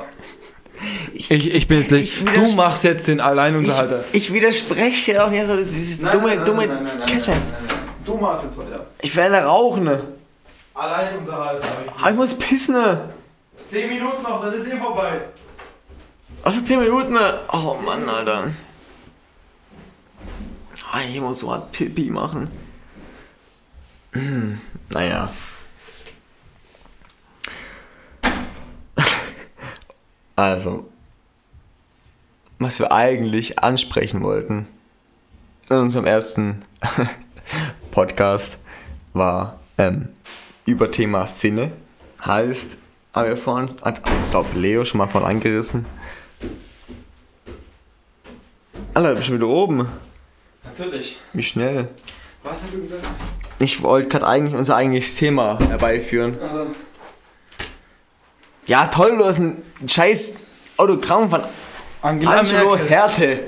ich, Ich, ich bin jetzt. Ich Du machst jetzt den Alleinunterhalter. ich, ich widerspreche dir doch nicht so, das ist dumme, dumme Catchers. Du machst jetzt weiter. Ich werde rauchen. Alleinunterhalter habe ich. Ah, ich muss pissen. Zehn Minuten noch, dann ist eh vorbei. Also 10 Minuten. Oh Mann, Alter. Ah, ich muss so hart Pipi machen. Hm, naja. Also, was wir eigentlich ansprechen wollten in unserem ersten Podcast war ähm, über Thema Sinne. Heißt, haben wir vorhin, hat, ich glaube, Leo schon mal von angerissen. Alter, du bist schon wieder oben. Natürlich. Wie schnell. Was hast du gesagt? Ich wollte gerade eigentlich unser eigentliches Thema herbeiführen. Also, Ja, toll, du hast ein scheiß Autogramm von Angela Angelo Merkel. Härte.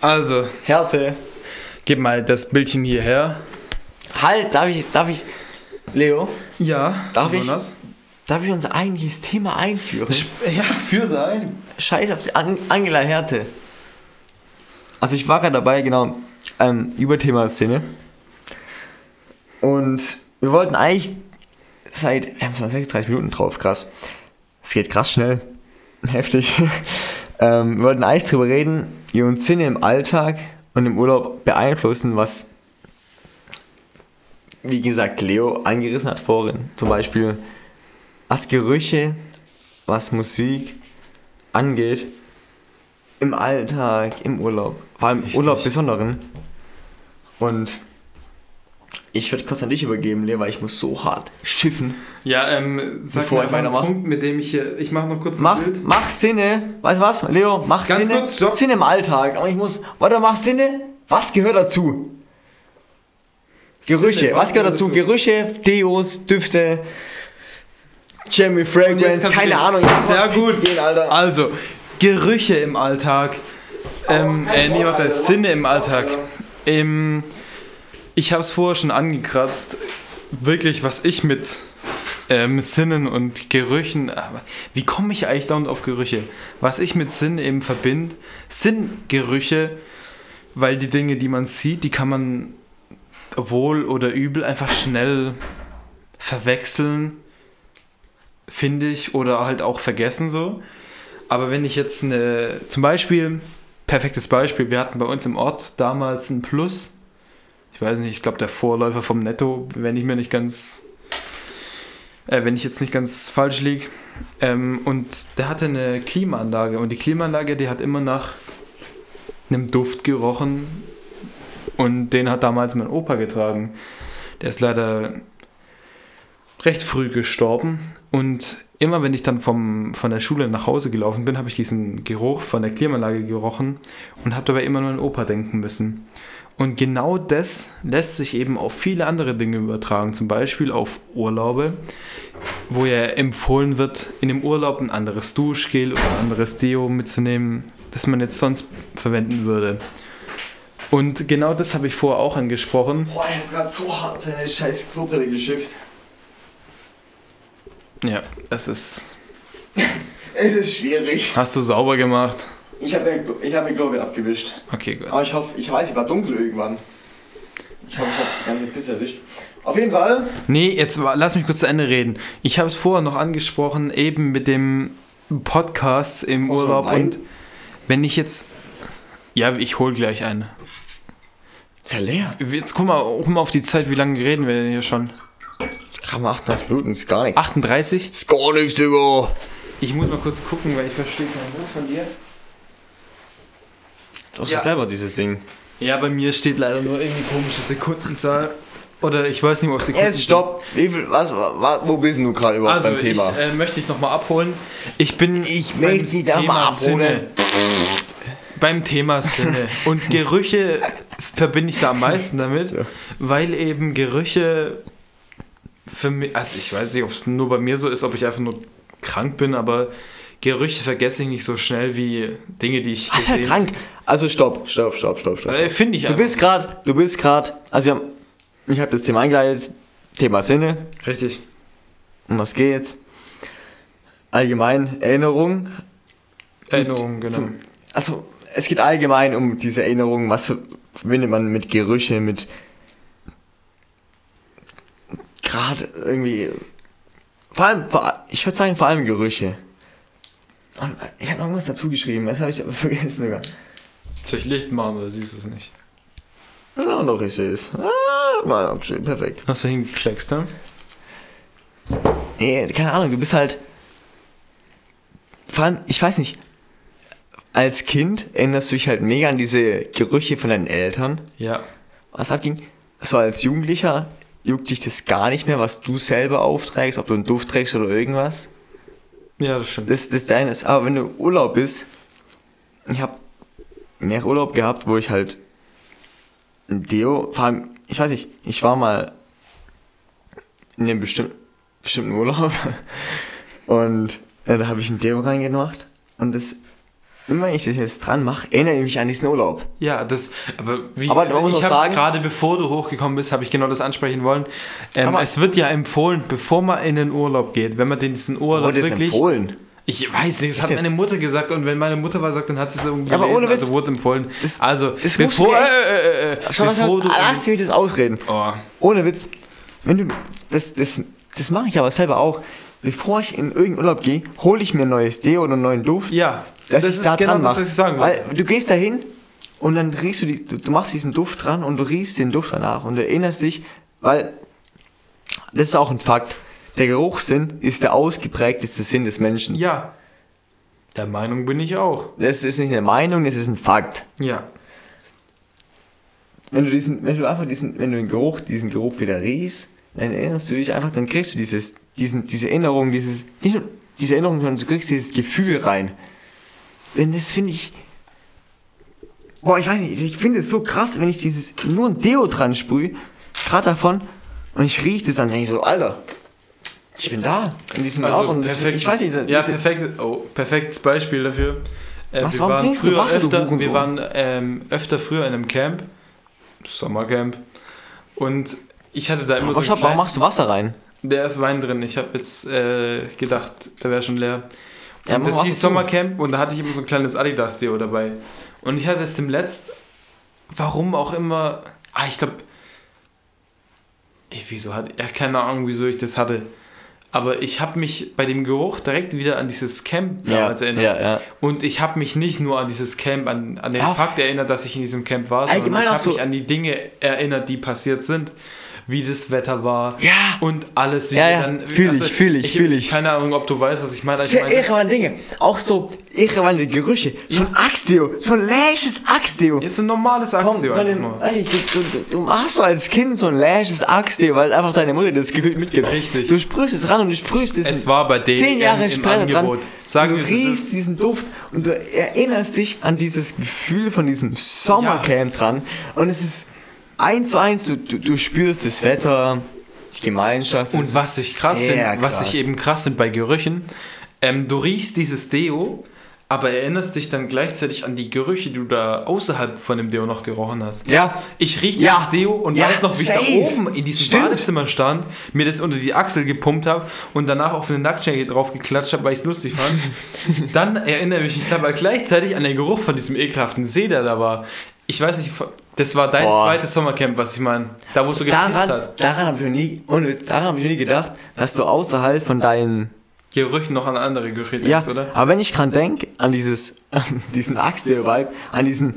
Also, Härte. gib mal das Bildchen hierher. Halt, darf ich, darf ich, Leo, Ja. Darf ich? Jonas? darf ich unser eigentliches Thema einführen? Ja, für sein. Scheiß auf die An Angela Härte. Also ich war gerade dabei, genau, ähm, über Thema Szene. Und wir wollten eigentlich seit, wir haben schon 36 Minuten drauf, krass. Es geht krass schnell. Heftig. ähm, wir wollten eigentlich drüber reden, wie uns Szene im Alltag und im Urlaub beeinflussen, was, wie gesagt, Leo angerissen hat vorhin. Zum Beispiel, was Gerüche, was Musik angeht, im Alltag, im Urlaub, vor allem im. Urlaub besonderen. Und ich würde kurz an dich übergeben, Leo, weil ich muss so hart schiffen. Ja, ähm, sag Bevor mal ich weitermache. Punkt, mit dem ich hier. Ich mache noch kurz ein Mach, Bild. mach Sinne, weißt du was, Leo, mach Ganz Sinne, kurz, stopp. Sinne im Alltag. Und ich muss, warte, mach Sinne, was gehört dazu? Gerüche, Sinne, was, gehört dazu? Gerüche, Deos, Düfte, jetzt Fragrance, keine den- Ahnung. Sehr gut. gehen, Alter. Also, Gerüche im Alltag. Ähm, kein äh, nee, warte. Sinne im Alltag. Ähm, ich habe es vorher schon angekratzt. Wirklich, was ich mit ähm, Sinnen und Gerüchen. Aber wie komme ich eigentlich dauernd auf Gerüche? Was ich mit Sinn eben verbinde, sind Gerüche, weil die Dinge, die man sieht, die kann man wohl oder übel einfach schnell verwechseln, finde ich, oder halt auch vergessen so. Aber wenn ich jetzt eine, zum Beispiel, perfektes Beispiel, wir hatten bei uns im Ort damals ein Plus. Ich weiß nicht, ich glaube der Vorläufer vom Netto, wenn ich mir nicht ganz, äh, wenn ich jetzt nicht ganz falsch liege. Ähm, und der hatte eine Klimaanlage und die Klimaanlage, die hat immer nach einem Duft gerochen und den hat damals mein Opa getragen. Der ist leider recht früh gestorben und immer wenn ich dann vom, von der Schule nach Hause gelaufen bin, habe ich diesen Geruch von der Klimaanlage gerochen und habe dabei immer an Opa denken müssen. Und genau das lässt sich eben auf viele andere Dinge übertragen, zum Beispiel auf Urlaube, wo ja empfohlen wird, in dem Urlaub ein anderes Duschgel oder ein anderes Deo mitzunehmen, das man jetzt sonst verwenden würde. Und genau das habe ich vorher auch angesprochen. Boah, ich hab grad so hart deine scheiß Klobrille geschifft. Ja, es ist. Es ist schwierig. Hast du sauber gemacht? Ich habe mir, ich hab mir Klobrille abgewischt. Okay, gut. Aber ich hoffe, ich weiß, ich war dunkel irgendwann. Ich hoffe, ich habe die ganze Pisse erwischt. Auf jeden Fall. Nee, jetzt lass mich kurz zu Ende reden. Ich habe es vorher noch angesprochen, eben mit dem Podcast im Brauchst Urlaub. Und wenn ich jetzt. Ja, ich hol gleich einen. Ist ja leer. Jetzt guck mal, guck mal auf die Zeit, wie lange reden wir denn hier schon? Gramm 38 Minuten, ist gar nichts. 38? Ist gar nichts, Digga. Ich muss mal kurz gucken, weil ich verstehe kein Wort von dir. Du hast Ja. selber dieses Ding. Ja, bei mir steht leider nur irgendwie komische Sekundenzahl. Oder ich weiß nicht, ob Sekunden. Jetzt stopp. Wie viel, was, wa, wo bist du gerade überhaupt Also, beim Thema? ich äh, möchte dich nochmal abholen. Ich bin Ich möchte dich da mal abholen. Sinne. Beim Thema Sinne. Und Gerüche verbinde ich da am meisten damit, Ja. weil eben Gerüche für mich, also ich weiß nicht, ob es nur bei mir so ist, ob ich einfach nur krank bin, aber Gerüche vergesse ich nicht so schnell wie Dinge, die ich. Was ja krank. Also stopp, stopp, stopp, stopp, stopp. Äh, Finde ich Du einfach. bist gerade, du bist gerade, also ich habe das Thema eingeleitet, Thema Sinne, Richtig. um was geht's? Allgemein Erinnerung Erinnerungen, genau. Zum, also, es geht allgemein um diese Erinnerungen, was verbindet man mit Gerüche, mit gerade irgendwie vor allem, vor, ich würde sagen vor allem Gerüche. Und ich habe noch was dazu geschrieben, das habe ich aber vergessen sogar. Soll ich Licht machen oder siehst du es nicht? Ja, doch, ich sehe es. Ah, mal, schön, perfekt. Hast du hingekleckst, ne? Nee, keine Ahnung, du bist halt. Vor allem, ich weiß nicht, als Kind erinnerst du dich halt mega an diese Gerüche von deinen Eltern. Ja. Was abging. So als Jugendlicher juckt dich das gar nicht mehr, was du selber aufträgst, ob du einen Duft trägst oder irgendwas. Ja, das stimmt. Das, das ist deines. Aber wenn du Urlaub bist, ich habe mehr Urlaub gehabt, wo ich halt ein Deo, vor allem, ich weiß nicht, ich war mal in einem bestimmten, bestimmten Urlaub und äh, da habe ich ein Deo reingemacht und das, wenn ich das jetzt dran mache, erinnere ich mich an diesen Urlaub. Ja, das, aber wie Aber ich habe gerade bevor du hochgekommen bist, habe ich genau das ansprechen wollen. Ähm, es wird ja empfohlen, bevor man in den Urlaub geht, wenn man diesen Urlaub Wurde es wirklich. empfohlen? Ich weiß nicht, das hat meine Mutter gesagt und wenn meine Mutter was sagt, dann hat sie es irgendwie aber gelesen, ohne Witz. also wurde es empfohlen. Das- also, das bevor, echt- äh, äh, äh, Schau, schau, bevor du... lass mich das ausreden. Oh, Ohne Witz. Wenn du. Das, das, das mache ich aber selber auch. Bevor ich in irgendeinen Urlaub gehe, hole ich mir ein neues Deo oder einen neuen Duft. ja, dass das ich ist da genau dran das, was ich sagen Weil wollte. du gehst da hin und dann riechst du, die, du, du machst diesen Duft dran und du riechst den Duft danach und du erinnerst dich, weil das ist auch ein Fakt. Der Geruchssinn ist der ausgeprägteste Sinn des Menschen. Ja, der Meinung bin ich auch. Das ist nicht eine Meinung, das ist ein Fakt. Ja, Wenn du diesen, wenn du einfach diesen, wenn du den Geruch, diesen Geruch wieder riechst, dann erinnerst du dich einfach, dann kriegst du dieses, diesen, diese Erinnerung, dieses, nicht nur diese Erinnerung, sondern du kriegst dieses Gefühl rein. Denn das finde ich, boah, ich weiß nicht, ich finde es so krass, wenn ich dieses, nur ein Deo dran sprühe, gerade davon, und ich rieche das dann, denke ich so, Alter, ich bin da, in diesem Ort, und das, ich weiß nicht, ja, perfekt, oh, perfektes Beispiel dafür. Äh, Was, wir warum waren trinkst du früher Wasser, du öfter, Hurensohn? wir waren ähm, öfter früher in einem Camp, Sommercamp, und ich hatte da immer aber so warum machst du Wasser rein? Der ist Wein drin. Ich habe jetzt äh, gedacht, der wäre schon leer. Und Ja, das hieß. Sommercamp und da hatte ich immer so ein kleines Adidas-Deo dabei. Und ich hatte es dem letzt, warum auch immer, ah, ich glaube, ich, wieso hatte, ja, keine Ahnung, wieso ich das hatte. Aber ich habe mich bei dem Geruch direkt wieder an dieses Camp Ja, damals erinnert. ja, ja. Und ich habe mich nicht nur an dieses Camp, an, an den Ja. Fakt erinnert, dass ich in diesem Camp war, sondern Allgemein ich habe so- mich an die Dinge erinnert, die passiert sind. Wie das Wetter war Ja. und alles. Wie Ja, ja, dann, fühl ich, fühl ich, fühl ich. Keine Ahnung, ob du weißt, was ich meine. Ich Sehr irrelevante Dinge. Auch so irrelevante Gerüche. So ein Axtdeo. So ein läsches Axtdeo. ist ein normales Komm, Axtdeo von einfach ich, du, du, du machst so als Kind so ein läsches Axtdeo, weil einfach deine Mutter das Gefühl mitgibt. Richtig. Du sprühst es ran und du sprühst es. Es war bei denen zehn Jahre im später Angebot. dran. Sagen du riechst diesen Duft und du erinnerst dich an dieses Gefühl von diesem Sommercamp dran. Und es ist eins zu eins, du, du, du spürst das Wetter, die Gemeinschaft. Und was ich krass finde, was ich eben krass finde bei Gerüchen, ähm, du riechst dieses Deo, aber erinnerst dich dann gleichzeitig an die Gerüche, die du da außerhalb von dem Deo noch gerochen hast. Ja. Ich rieche Ja. dieses Deo und Ja, weiß noch, wie ich da safe. oben in diesem Stimmt. Badezimmer stand, mir das unter die Achsel gepumpt habe und danach auf eine Nacktschnecke drauf geklatscht habe, weil ich es lustig fand. dann erinnere ich mich aber gleichzeitig an den Geruch von diesem ekelhaften See, der da war. Ich weiß nicht, das war dein Boah. zweites Sommercamp, was ich meine. Da, wo so gepisst daran, hat. daran habe ich noch nie, ohne, daran habe ich noch nie gedacht, dass du außerhalb von deinen Gerüchen noch an andere Gerüche Ja, denkst, oder? aber wenn ich dran denke, an dieses, an diesen Axtdeo-Vibe, an diesen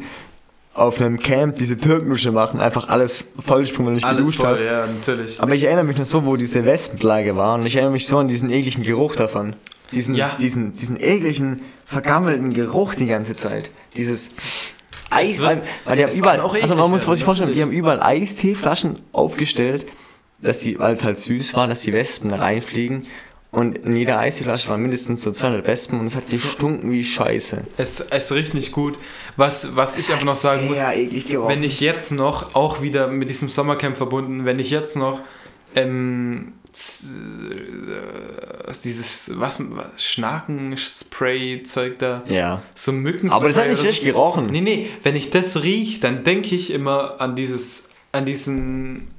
auf einem Camp diese Türknusche machen, einfach alles vollsprungen, wenn du nicht Alles geduscht voll, hast. ja, natürlich. Aber ich erinnere mich noch so, wo diese Wespenplage war und ich erinnere mich so an diesen ekligen Geruch davon. Diesen, Ja. diesen, diesen ekligen, vergammelten Geruch die ganze Zeit. Dieses Eis, wird- weil, weil die haben überall, also man muss werden, sich vorstellen, die haben überall Eisteeflaschen aufgestellt, dass die, weil es halt süß war, dass die Wespen da reinfliegen. Und in jeder Eisteeflasche waren mindestens so 200 Wespen und es hat gestunken wie Scheiße. Es, es riecht nicht gut. Was, was ich aber noch sagen muss, wenn ich jetzt noch, auch wieder mit diesem Sommercamp verbunden, wenn ich jetzt noch ähm, äh, dieses was, was Schnakenspray-Zeug da, ja. so Mücken. Aber das hat nicht richtig gerochen. Nee, nee, wenn ich das riech, dann denke ich immer an dieses, an diesen,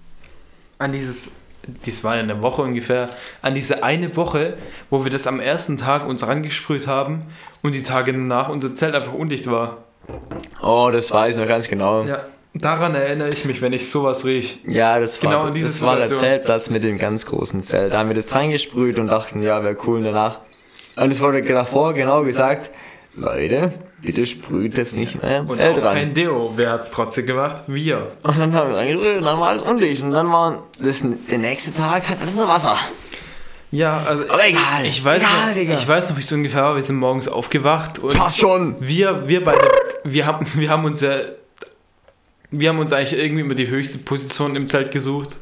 an dieses das war ja eine Woche ungefähr, an diese eine Woche, wo wir das am ersten Tag uns rangesprüht haben und die Tage danach unser Zelt einfach undicht war. Oh, das weiß ich noch ganz genau. Ja, daran erinnere ich mich, wenn ich sowas riech. Ja, das Genau war, in das war der. Zeltplatz mit dem ganz großen Zelt. Da haben wir das reingesprüht und dachten, ja, wäre cool. Und danach, und es wurde davor genau gesagt, Leute, bitte sprüht das nicht in euer Und Zelt rein. kein Deo. Wer hat es trotzdem gemacht? Wir. Und dann haben wir reingesprüht und dann war alles undicht. Und dann war das, der nächste Tag halt alles nur Wasser. Ja, also Aber egal. ich weiß, Egal, noch, Digga. ich weiß noch, wie es ungefähr war. Wir sind morgens aufgewacht und Passt schon. wir, wir beide, wir haben, wir haben uns ja, wir haben uns eigentlich irgendwie immer die höchste Position im Zelt gesucht.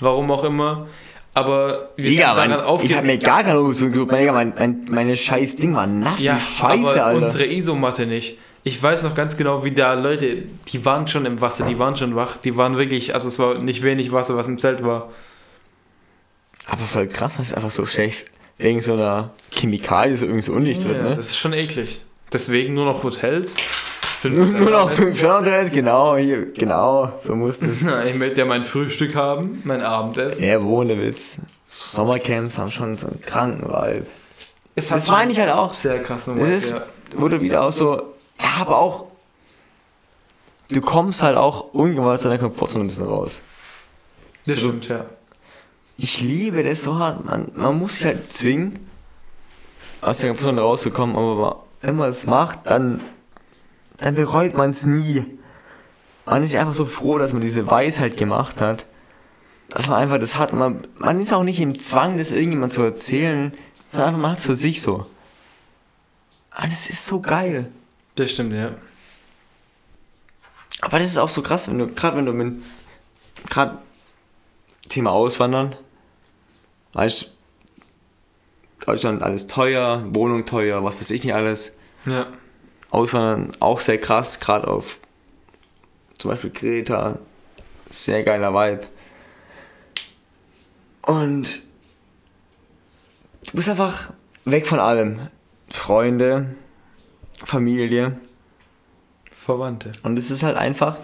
Warum auch immer. Aber wir Digga, sind mein, daran ich hab mir gar keine Lust gesucht. Mein, mein, mein, meine scheiß Ding war nass wie Ja, Scheiße, aber Alter. unsere Isomatte nicht. Ich weiß noch ganz genau, wie da Leute, die waren schon im Wasser, die waren schon wach, die waren wirklich, also es war nicht wenig Wasser, was im Zelt war. Aber voll krass, dass es einfach so schlecht wegen so einer Chemikalie so irgendwie so undicht wird, Ja, ne? das ist schon eklig. Deswegen nur noch Hotels. Fünf Nur, nur noch fünf Sterne, genau, hier, genau, so muss das. Ich möchte ja mein Frühstück haben, mein Abendessen. Ja, ohne Witz. Sommercamps haben schon so einen kranken Vibe. Es Das meine ich halt auch. Sehr krass nochmal. ist, Ja. wurde wieder auch so, ja, aber auch, du kommst halt auch ungewollt aus deiner Komfortzone ein bisschen raus. Das stimmt, ja. Ich liebe das so hart, man, man muss sich halt zwingen, aus der Komfortzone rauszukommen, aber wenn man es macht, dann, dann bereut man es nie. Man ist einfach so froh, dass man diese Weisheit gemacht hat. Dass man einfach das hat. Man, man ist auch nicht im Zwang, das irgendjemand zu erzählen, sondern einfach macht es für sich so. Und es ist so geil. Das stimmt, ja. Aber das ist auch so krass, wenn du, gerade wenn du mit, gerade Thema Auswandern, weißt Deutschland alles teuer, Wohnung teuer, was weiß ich nicht alles. Ja. Auswandern auch sehr krass, gerade auf zum Beispiel Kreta, sehr geiler Vibe. Und du bist einfach weg von allem. Freunde, Familie. Verwandte. Und es ist halt einfach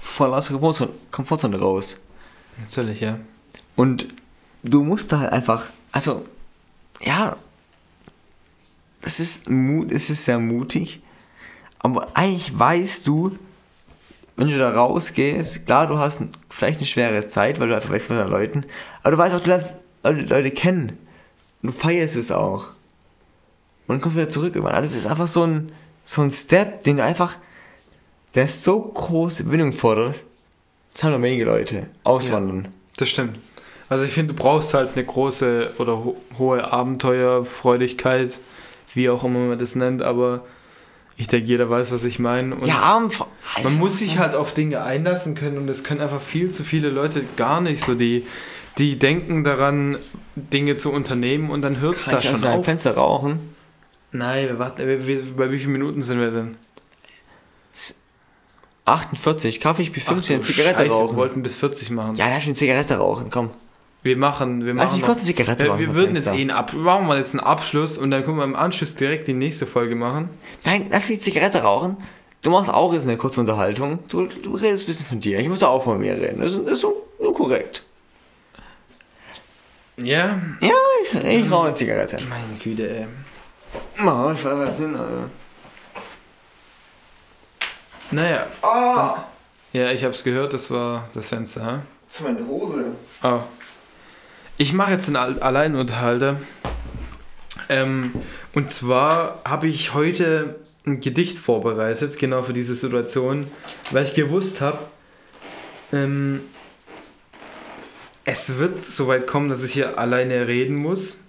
voll aus der Komfortzone, Komfortzone raus. Natürlich, ja. Und du musst da halt einfach, also, ja, es ist, Mut, es ist sehr mutig, aber eigentlich weißt du, wenn du da rausgehst, klar, du hast vielleicht eine schwere Zeit, weil du einfach weg von den Leuten, aber du weißt auch, du lernst Leute, kennen. Und du feierst es auch. Und dann kommst du wieder zurück irgendwann. Also, das ist einfach so ein, so ein Step, den du einfach, der so große Bindung fordert. Das haben nur wenige Leute. Auswandern. Das stimmt. Also ich finde, du brauchst halt eine große oder ho hohe Abenteuerfreudigkeit, wie auch immer man das nennt, aber ich denke, jeder weiß, was ich meine. Und Ja, Abend. man muss sich halt auf Dinge einlassen können und es können einfach viel zu viele Leute gar nicht so, die, die denken daran, Dinge zu unternehmen und dann hört es da ich schon auf. Fenster rauchen? Nein, wir warten, bei wie vielen Minuten sind wir denn? 48, Kaffee, ich bis 15, Ach Zigarette Scheiße, rauchen. Wir wollten bis 40 machen. Ja, ich eine Zigarette rauchen, komm. Wir machen, wir machen. Lass mich noch- eine Zigarette Ja, rauchen. wir würden jetzt eh einen Ab machen wir jetzt einen Abschluss und dann können wir im Anschluss direkt die nächste Folge machen. Nein, lass mich die Zigarette rauchen. Du machst auch jetzt eine kurze Unterhaltung. Du, du redest ein bisschen von dir. Ich muss da auch von mir reden. Das ist, das ist so, so korrekt. Ja. Ja, ich, ich rauche eine Zigarette. Meine Güte, ey. Mach, ich was hin, Alter. Naja. Ah, Ja, ich hab's gehört, das war das Fenster. hä? das ist meine Hose. Oh. Ich mache jetzt einen Al- Alleinunterhalter. Ähm, und zwar habe ich heute ein Gedicht vorbereitet, genau für diese Situation, weil ich gewusst habe, ähm, es wird soweit kommen, dass ich hier alleine reden muss.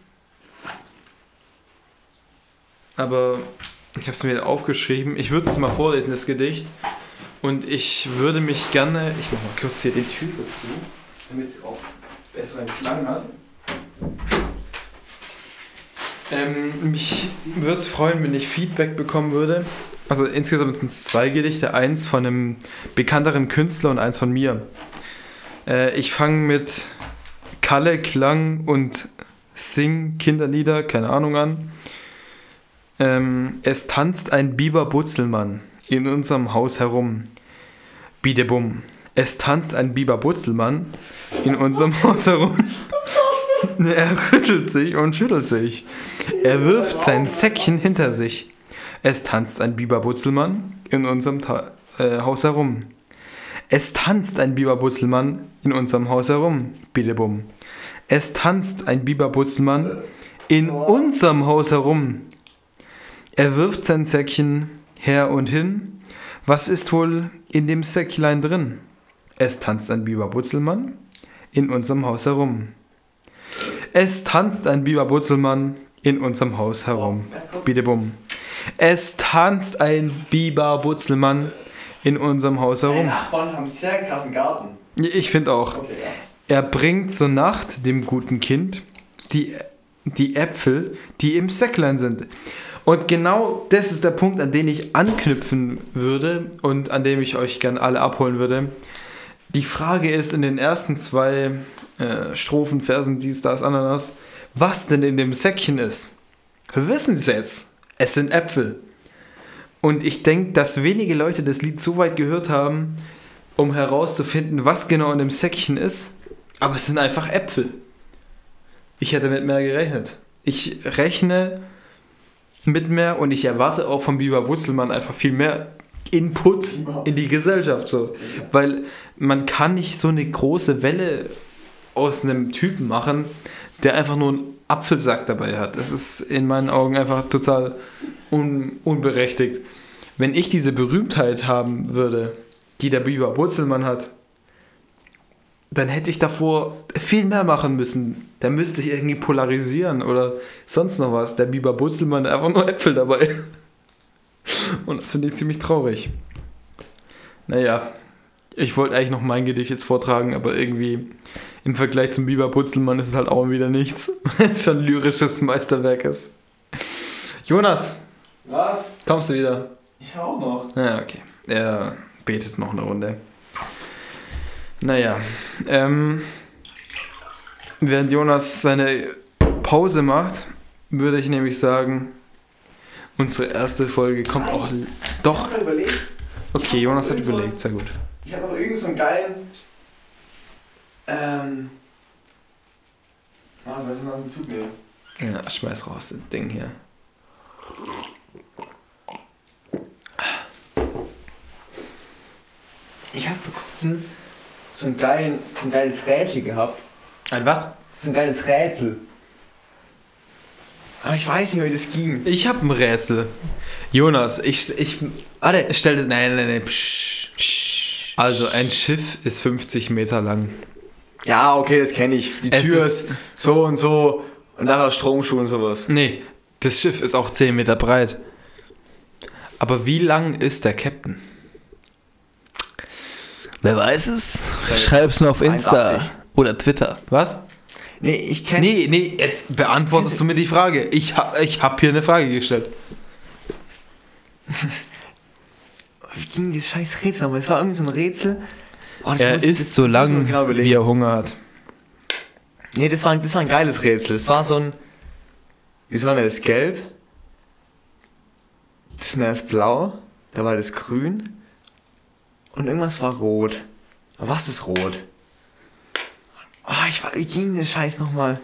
Aber ich habe es mir aufgeschrieben. Ich würde es mal vorlesen, das Gedicht. Und ich würde mich gerne. Ich mache mal kurz hier die Tür zu, damit es auch besseren Klang hat. Ähm, mich würde es freuen, wenn ich Feedback bekommen würde. Also insgesamt sind es zwei Gedichte, eins von einem bekannteren Künstler und eins von mir. Äh, ich fange mit Kalle, Klang und Sing Kinderlieder, keine Ahnung an. Ähm, es tanzt ein Biber Butzelmann in unserem Haus herum. Bidebum. Es tanzt ein Biber Butzelmann in unserem Haus herum. Er rüttelt sich und schüttelt sich. Er wirft sein Säckchen hinter sich. Es tanzt ein Biber Butzelmann in unserem Ta äh, Haus herum. Es tanzt ein Biber Butzelmann in unserem Haus herum. Bidebum. Es tanzt ein Biber Butzelmann in unserem Haus herum. Er wirft sein Säckchen her und hin. Was ist wohl in dem Säcklein drin? Es tanzt ein Biber Butzelmann in unserem Haus herum. Es tanzt ein Biber Butzelmann in unserem Haus herum. Bidebum. Es tanzt ein Biber Butzelmann in unserem Haus Die herum. Nachbarn haben sehr krassen Garten. Ich finde auch. Okay, ja. Er bringt zur Nacht dem guten Kind die, die Äpfel, die im Säcklein sind. Und genau das ist der Punkt, an den ich anknüpfen würde und an dem ich euch gerne alle abholen würde. Die Frage ist in den ersten zwei äh, Strophen, Versen, dies, das, Ananas, was denn in dem Säckchen ist. Wir wissen es jetzt. Es sind Äpfel. Und ich denke, dass wenige Leute das Lied so weit gehört haben, um herauszufinden, was genau in dem Säckchen ist. Aber es sind einfach Äpfel. Ich hätte mit mehr gerechnet. Ich rechne mit mehr und ich erwarte auch von Biber Wurzelmann einfach viel mehr Input in die Gesellschaft. So. Weil man kann nicht so eine große Welle aus einem Typen machen, der einfach nur einen Apfelsack dabei hat. Das ist in meinen Augen einfach total un unberechtigt. Wenn ich diese Berühmtheit haben würde, die der Biber Wurzelmann hat, dann hätte ich davor viel mehr machen müssen. Da müsste ich irgendwie polarisieren oder sonst noch was. Der Biber Butzelmann hat einfach nur Äpfel dabei. Und das finde ich ziemlich traurig. Naja, ich wollte eigentlich noch mein Gedicht jetzt vortragen, aber irgendwie im Vergleich zum Biber Butzelmann ist es halt auch wieder nichts. Weil es schon lyrisches Meisterwerk ist. Jonas, Was? kommst du wieder? Ich auch noch. Ja, okay. Er betet noch eine Runde. Naja, ähm, während Jonas seine Pause macht, würde ich nämlich sagen, unsere erste Folge kommt auch. l- Doch, Ich hab überlegt. okay, Jonas hat überlegt, sehr gut. Ich habe noch irgend so einen geilen. Ähm. Ah, soll ich mal einen Zug nehmen? Ja, schmeiß raus, das Ding hier. Ich habe vor kurzem so, einen geilen, so ein geiles Rätsel gehabt. Ein was? So ein geiles Rätsel. Aber ich weiß nicht, wie das ging. Ich habe ein Rätsel. Jonas, ich, ich, warte, stell das, nein, nein, nein, psch, psch. Also, ein Schiff ist 50 Meter lang. Ja, okay, das kenne ich. Die Es Tür ist- ist so und so und nachher Stromschuh und sowas. Nee, das Schiff ist auch 10 Meter breit. Aber wie lang ist der Captain? Wer weiß es? Schreib's mir auf Insta 81. oder Twitter. Was? Nee, ich kenne. Nee, nee, jetzt beantwortest du mir die Frage. Ich hab, ich hab hier eine Frage gestellt. Wie ging das scheiß Rätsel nochmal? Es war irgendwie so ein Rätsel. Oh, das Er muss das so lang, genau wie er Hunger hat. Nee, das war, ein- das war ein geiles Rätsel. Es war so ein. Das war das Gelb. Das Meer ist blau. Da war das Grün. Und irgendwas war rot. Aber was ist rot? Oh, ich war. Wie ging das Scheiß nochmal?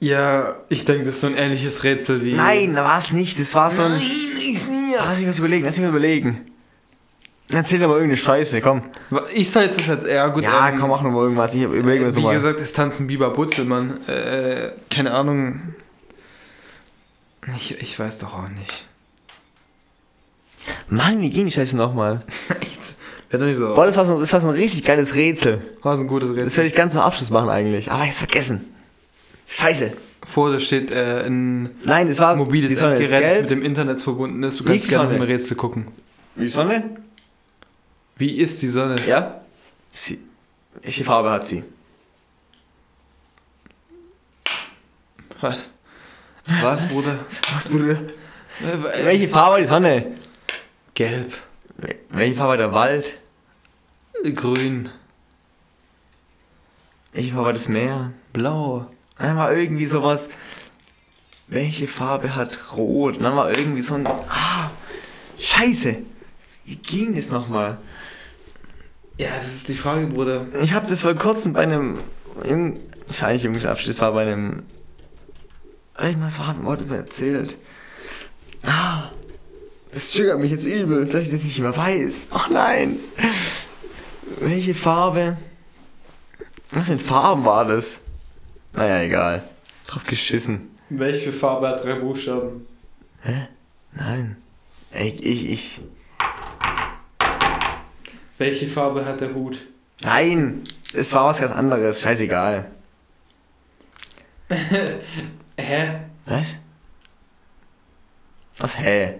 Ja, ich denke, das ist so ein ähnliches Rätsel wie. Nein, da war es nicht. Das war so ein. ich nie. Lass mich was überlegen, lass mich was überlegen. Erzähl doch mal irgendeine Scheiße, komm. Ich soll jetzt das jetzt. Ja, gut. Ja, ähm, komm, mach noch mal irgendwas. Ich überlege mir so Wie mal. gesagt, es tanzen Biber Butzelmann. Äh, keine Ahnung. Ich, ich weiß doch auch nicht. Mann, wie ging die Scheiße nochmal? Wäre doch nicht so. Boah, das war, so, das war so ein richtig geiles Rätsel. war so ein gutes Das Rätsel. werde ich ganz zum Abschluss machen eigentlich. Aber ich hab's vergessen. Scheiße. Vor dir steht äh, ein Nein, das war mobiles Endgerät, das mit dem Internet verbunden ist. Du Wie kannst gerne Sonne? im Rätsel gucken. Die Sonne? Wie ist die Sonne? Ja. Sie. Welche Farbe hat sie? Was? Was, Bruder? Was, Bruder? Äh, Welche Farbe hat die Sonne? Gelb. Welche Farbe hat der Wald? Grün. Welche Farbe hat das Meer? Blau. Dann war irgendwie sowas. Welche Farbe hat Rot? Und dann war irgendwie so ein. Ah! Scheiße! Wie ging das nochmal? Ja, das ist die Frage, Bruder. Ich habe das vor kurzem bei einem. Jung- Das war eigentlich Jugendabschluss, das war bei einem. Irgendwas war- wurde mir erzählt. Ah, das triggert mich jetzt übel, dass ich das nicht mehr weiß. Ach nein. Welche Farbe? Was für Farben war das? Naja, egal. Drauf geschissen. Welche Farbe hat drei Buchstaben? Nein. Ich, ich, ich. Welche Farbe hat der Hut? Nein! Es war was ganz anderes. Scheißegal. Hä? Was? Was, hä?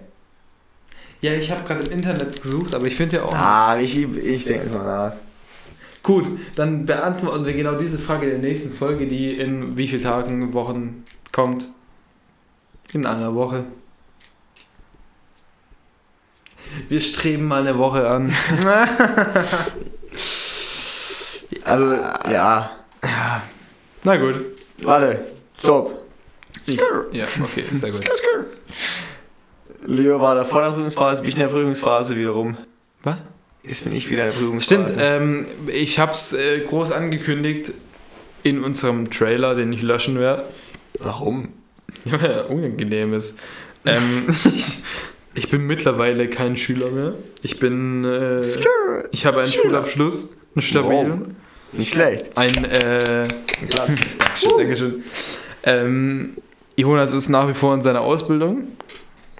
Ja, ich habe gerade im Internet gesucht, aber ich finde ja auch. Ah, ich, ich denke mal nach. Gut, dann beantworten wir genau diese Frage in der nächsten Folge, die in wie vielen Tagen, Wochen kommt. In einer Woche. Wir streben mal eine Woche an. Also, ja. Ja. Na gut. Warte. Stopp. Ja, okay, sehr gut. Leo war da vor der Prüfungsphase, bin ich in der Prüfungsphase wiederum. Was? Jetzt bin ich wieder in der Prüfungsphase. Stimmt, ähm, ich habe es äh, groß angekündigt in unserem Trailer, den ich löschen werde. Warum? Ja, unangenehm ist. Ähm, ich, bin mittlerweile kein Schüler mehr. Ich bin. Äh, ich habe einen Schüler. Schulabschluss, einen stabilen. Nicht schlecht. Ein. Äh, Dankeschön, Dankeschön. Ähm, Jonas ist nach wie vor in seiner Ausbildung.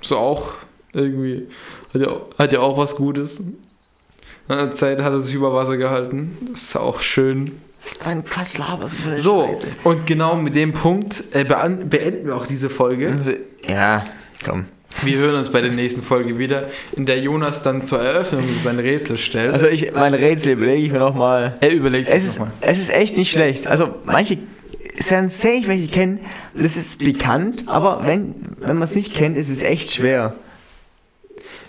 So auch irgendwie. Hat ja, hat ja auch was Gutes. In einer Zeit hat er sich über Wasser gehalten. Das ist auch schön. Das ist ein Quatsch, laber. So, und genau mit dem Punkt äh, beenden wir auch diese Folge. Ja, komm. Wir hören uns bei der nächsten Folge wieder, in der Jonas dann zur Eröffnung sein Rätsel stellt. Also, ich, mein Rätsel überlege ich mir nochmal. er überlegt Es nochmal. es ist echt nicht schlecht. Also manche, es werden safe welche kennen, das ist bekannt, aber wenn, wenn man es nicht kennt, ist es echt schwer.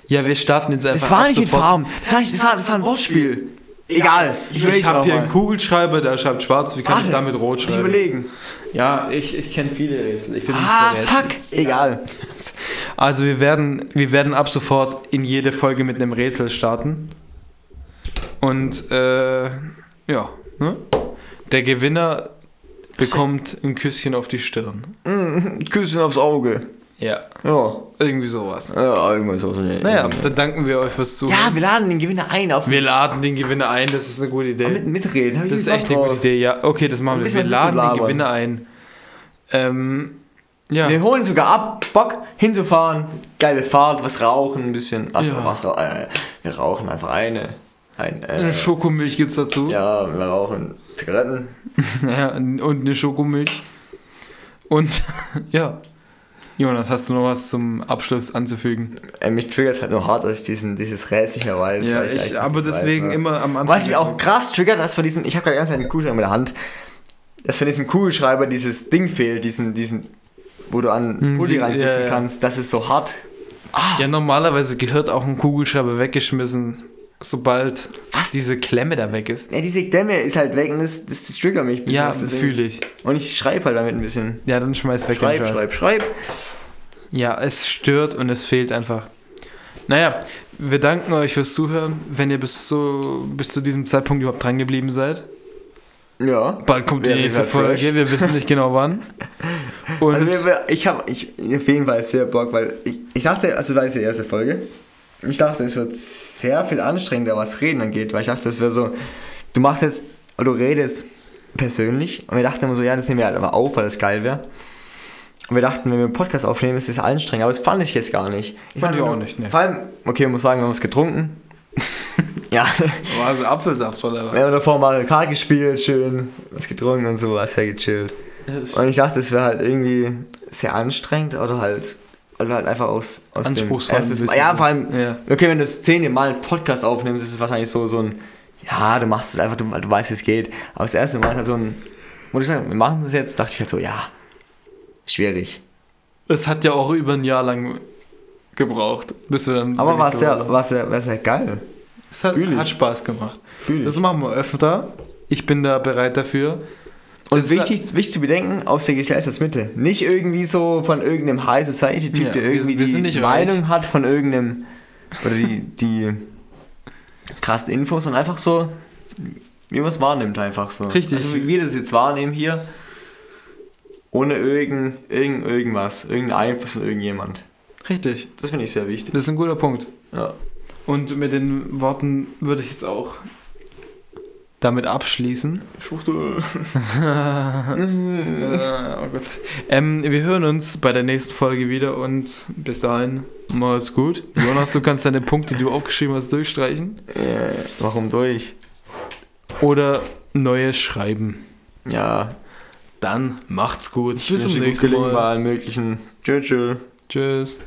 Ja, wir starten jetzt einfach. Das war nicht mit sofort. Farben, das war, nicht, das war, das war ein Wortspiel. Egal, Ich, überleg habe hier mal. einen Kugelschreiber, der schreibt schwarz. Wie kann ich Warte, damit rot Ich schreiben? überlegen. Ja, ich, ich kenne viele Rätsel. Ich bin Ah, nicht der fuck, egal. Also wir werden, wir werden ab sofort in jede Folge mit einem Rätsel starten. Und äh, ja, ne? der Gewinner bekommt ein Küsschen auf die Stirn. Mm, Küssen aufs Auge. Ja, Ja, irgendwie sowas. ja irgendwas so. Naja, dann danken wir euch fürs Zuhören. Ja, wir laden den Gewinner ein auf Wir laden den Gewinner ein, das ist eine gute Idee. mit, mitreden. Hab ich das ist echt eine gute Idee, ja. Okay, das machen Ein wir. Wir laden den. Gewinner ein. Ähm, ja. Wir holen sogar ab, Bock hinzufahren, geile Fahrt, was rauchen, ein bisschen. Achso, Ja. was? Äh, wir rauchen einfach eine. Ein, äh, Eine Schokomilch gibt's dazu. ja, wir rauchen Zigaretten. Ja, und eine Schokomilch. Und ja. Jonas, hast du noch was zum Abschluss anzufügen? Äh, mich triggert halt nur hart, dass ich diesen, dieses Rätsel nicht mehr weiß. ja, ich, eigentlich aber nicht weiß, deswegen ne? immer am Anfang. Was mich auch krass triggert, dass von diesem, ich habe gerade ganz einen Kugelschreiber in der Hand, dass von diesem Kugelschreiber dieses Ding fehlt, diesen, diesen, wo du an Hm, Pulli die- reinpitzen ja, kannst, das ist so hart. Ja, normalerweise gehört auch ein Kugelschreiber weggeschmissen, sobald Was? diese Klemme da weg ist. Ja, diese Klemme ist halt weg und das, das triggert mich. ein bisschen, Ja, das fühle ich. Und ich schreibe halt damit ein bisschen. Ja, dann schmeiß weg Schreib, den Scheiß. schreib, schreib. Ja, es stört und es fehlt einfach. Naja, wir danken euch fürs Zuhören, wenn ihr bis, so, bis zu diesem Zeitpunkt überhaupt dran geblieben seid. Ja. Bald kommt die nächste halt Folge, fresh. wir wissen nicht genau wann. Und Also wir, wir, ich habe ich, auf jeden Fall sehr Bock, weil ich, ich dachte, also war es die erste Folge, ich dachte, es wird sehr viel anstrengender, was Reden angeht, weil ich dachte, es wäre so, du machst jetzt, du redest persönlich und wir dachten immer so, ja, das nehmen wir halt aber auf, weil das geil wäre. Und wir dachten, wenn wir einen Podcast aufnehmen, ist das anstrengend, aber das fand ich jetzt gar nicht. Fand ich auch nicht, ne. Vor allem, okay, man muss sagen, wir haben was getrunken. ja, war also Apfelsaft oder was? wir haben davor Mario Kart gespielt, schön, was getrunken und so, war sehr gechillt. Und ich dachte, es wäre halt irgendwie sehr anstrengend oder halt, oder halt einfach aus, aus dem Anspruchsvoll ein erstes Mal. bisschen Ja, vor allem, Ja. okay, wenn du das zehnte Mal einen Podcast aufnimmst, ist es wahrscheinlich so, so ein, ja, du machst es einfach, du, du weißt, wie es geht. Aber das erste Mal ist halt so ein, muss ich sagen, wir machen das jetzt, dachte ich halt so, ja, schwierig. Es hat ja auch über ein Jahr lang gebraucht, bis wir dann. Aber war wirklich sehr, so- war sehr, war sehr geil. Es hat, hat Spaß gemacht. Das machen wir öfter. Ich bin da bereit dafür. Und wichtig, wichtig zu bedenken, aus der Gesellschaftsmitte. Nicht irgendwie so von irgendeinem High Society-Typ, Ja, der wir irgendwie sind- wir sind die nicht Meinung hat von irgendeinem, oder die, die krassen Infos und einfach so, wie man es wahrnimmt, einfach so. Richtig. Also wie wir das jetzt wahrnehmen hier, ohne irgend, irgend, irgendwas, irgendeinen Einfluss von irgendjemand. Richtig. Das finde ich sehr wichtig. Das ist ein guter Punkt. Ja. Und mit den Worten würde ich jetzt auch damit abschließen. Schufte. Äh, oh Gott. Ähm, wir hören uns bei der nächsten Folge wieder und bis dahin, macht's gut. Jonas, du kannst deine Punkte, die du aufgeschrieben hast, durchstreichen. Äh, warum durch? Oder neue schreiben. Ja, Dann macht's gut. ich Bis zum nächsten Mal. allen möglichen. Tschüss. tschüss. Tschüss.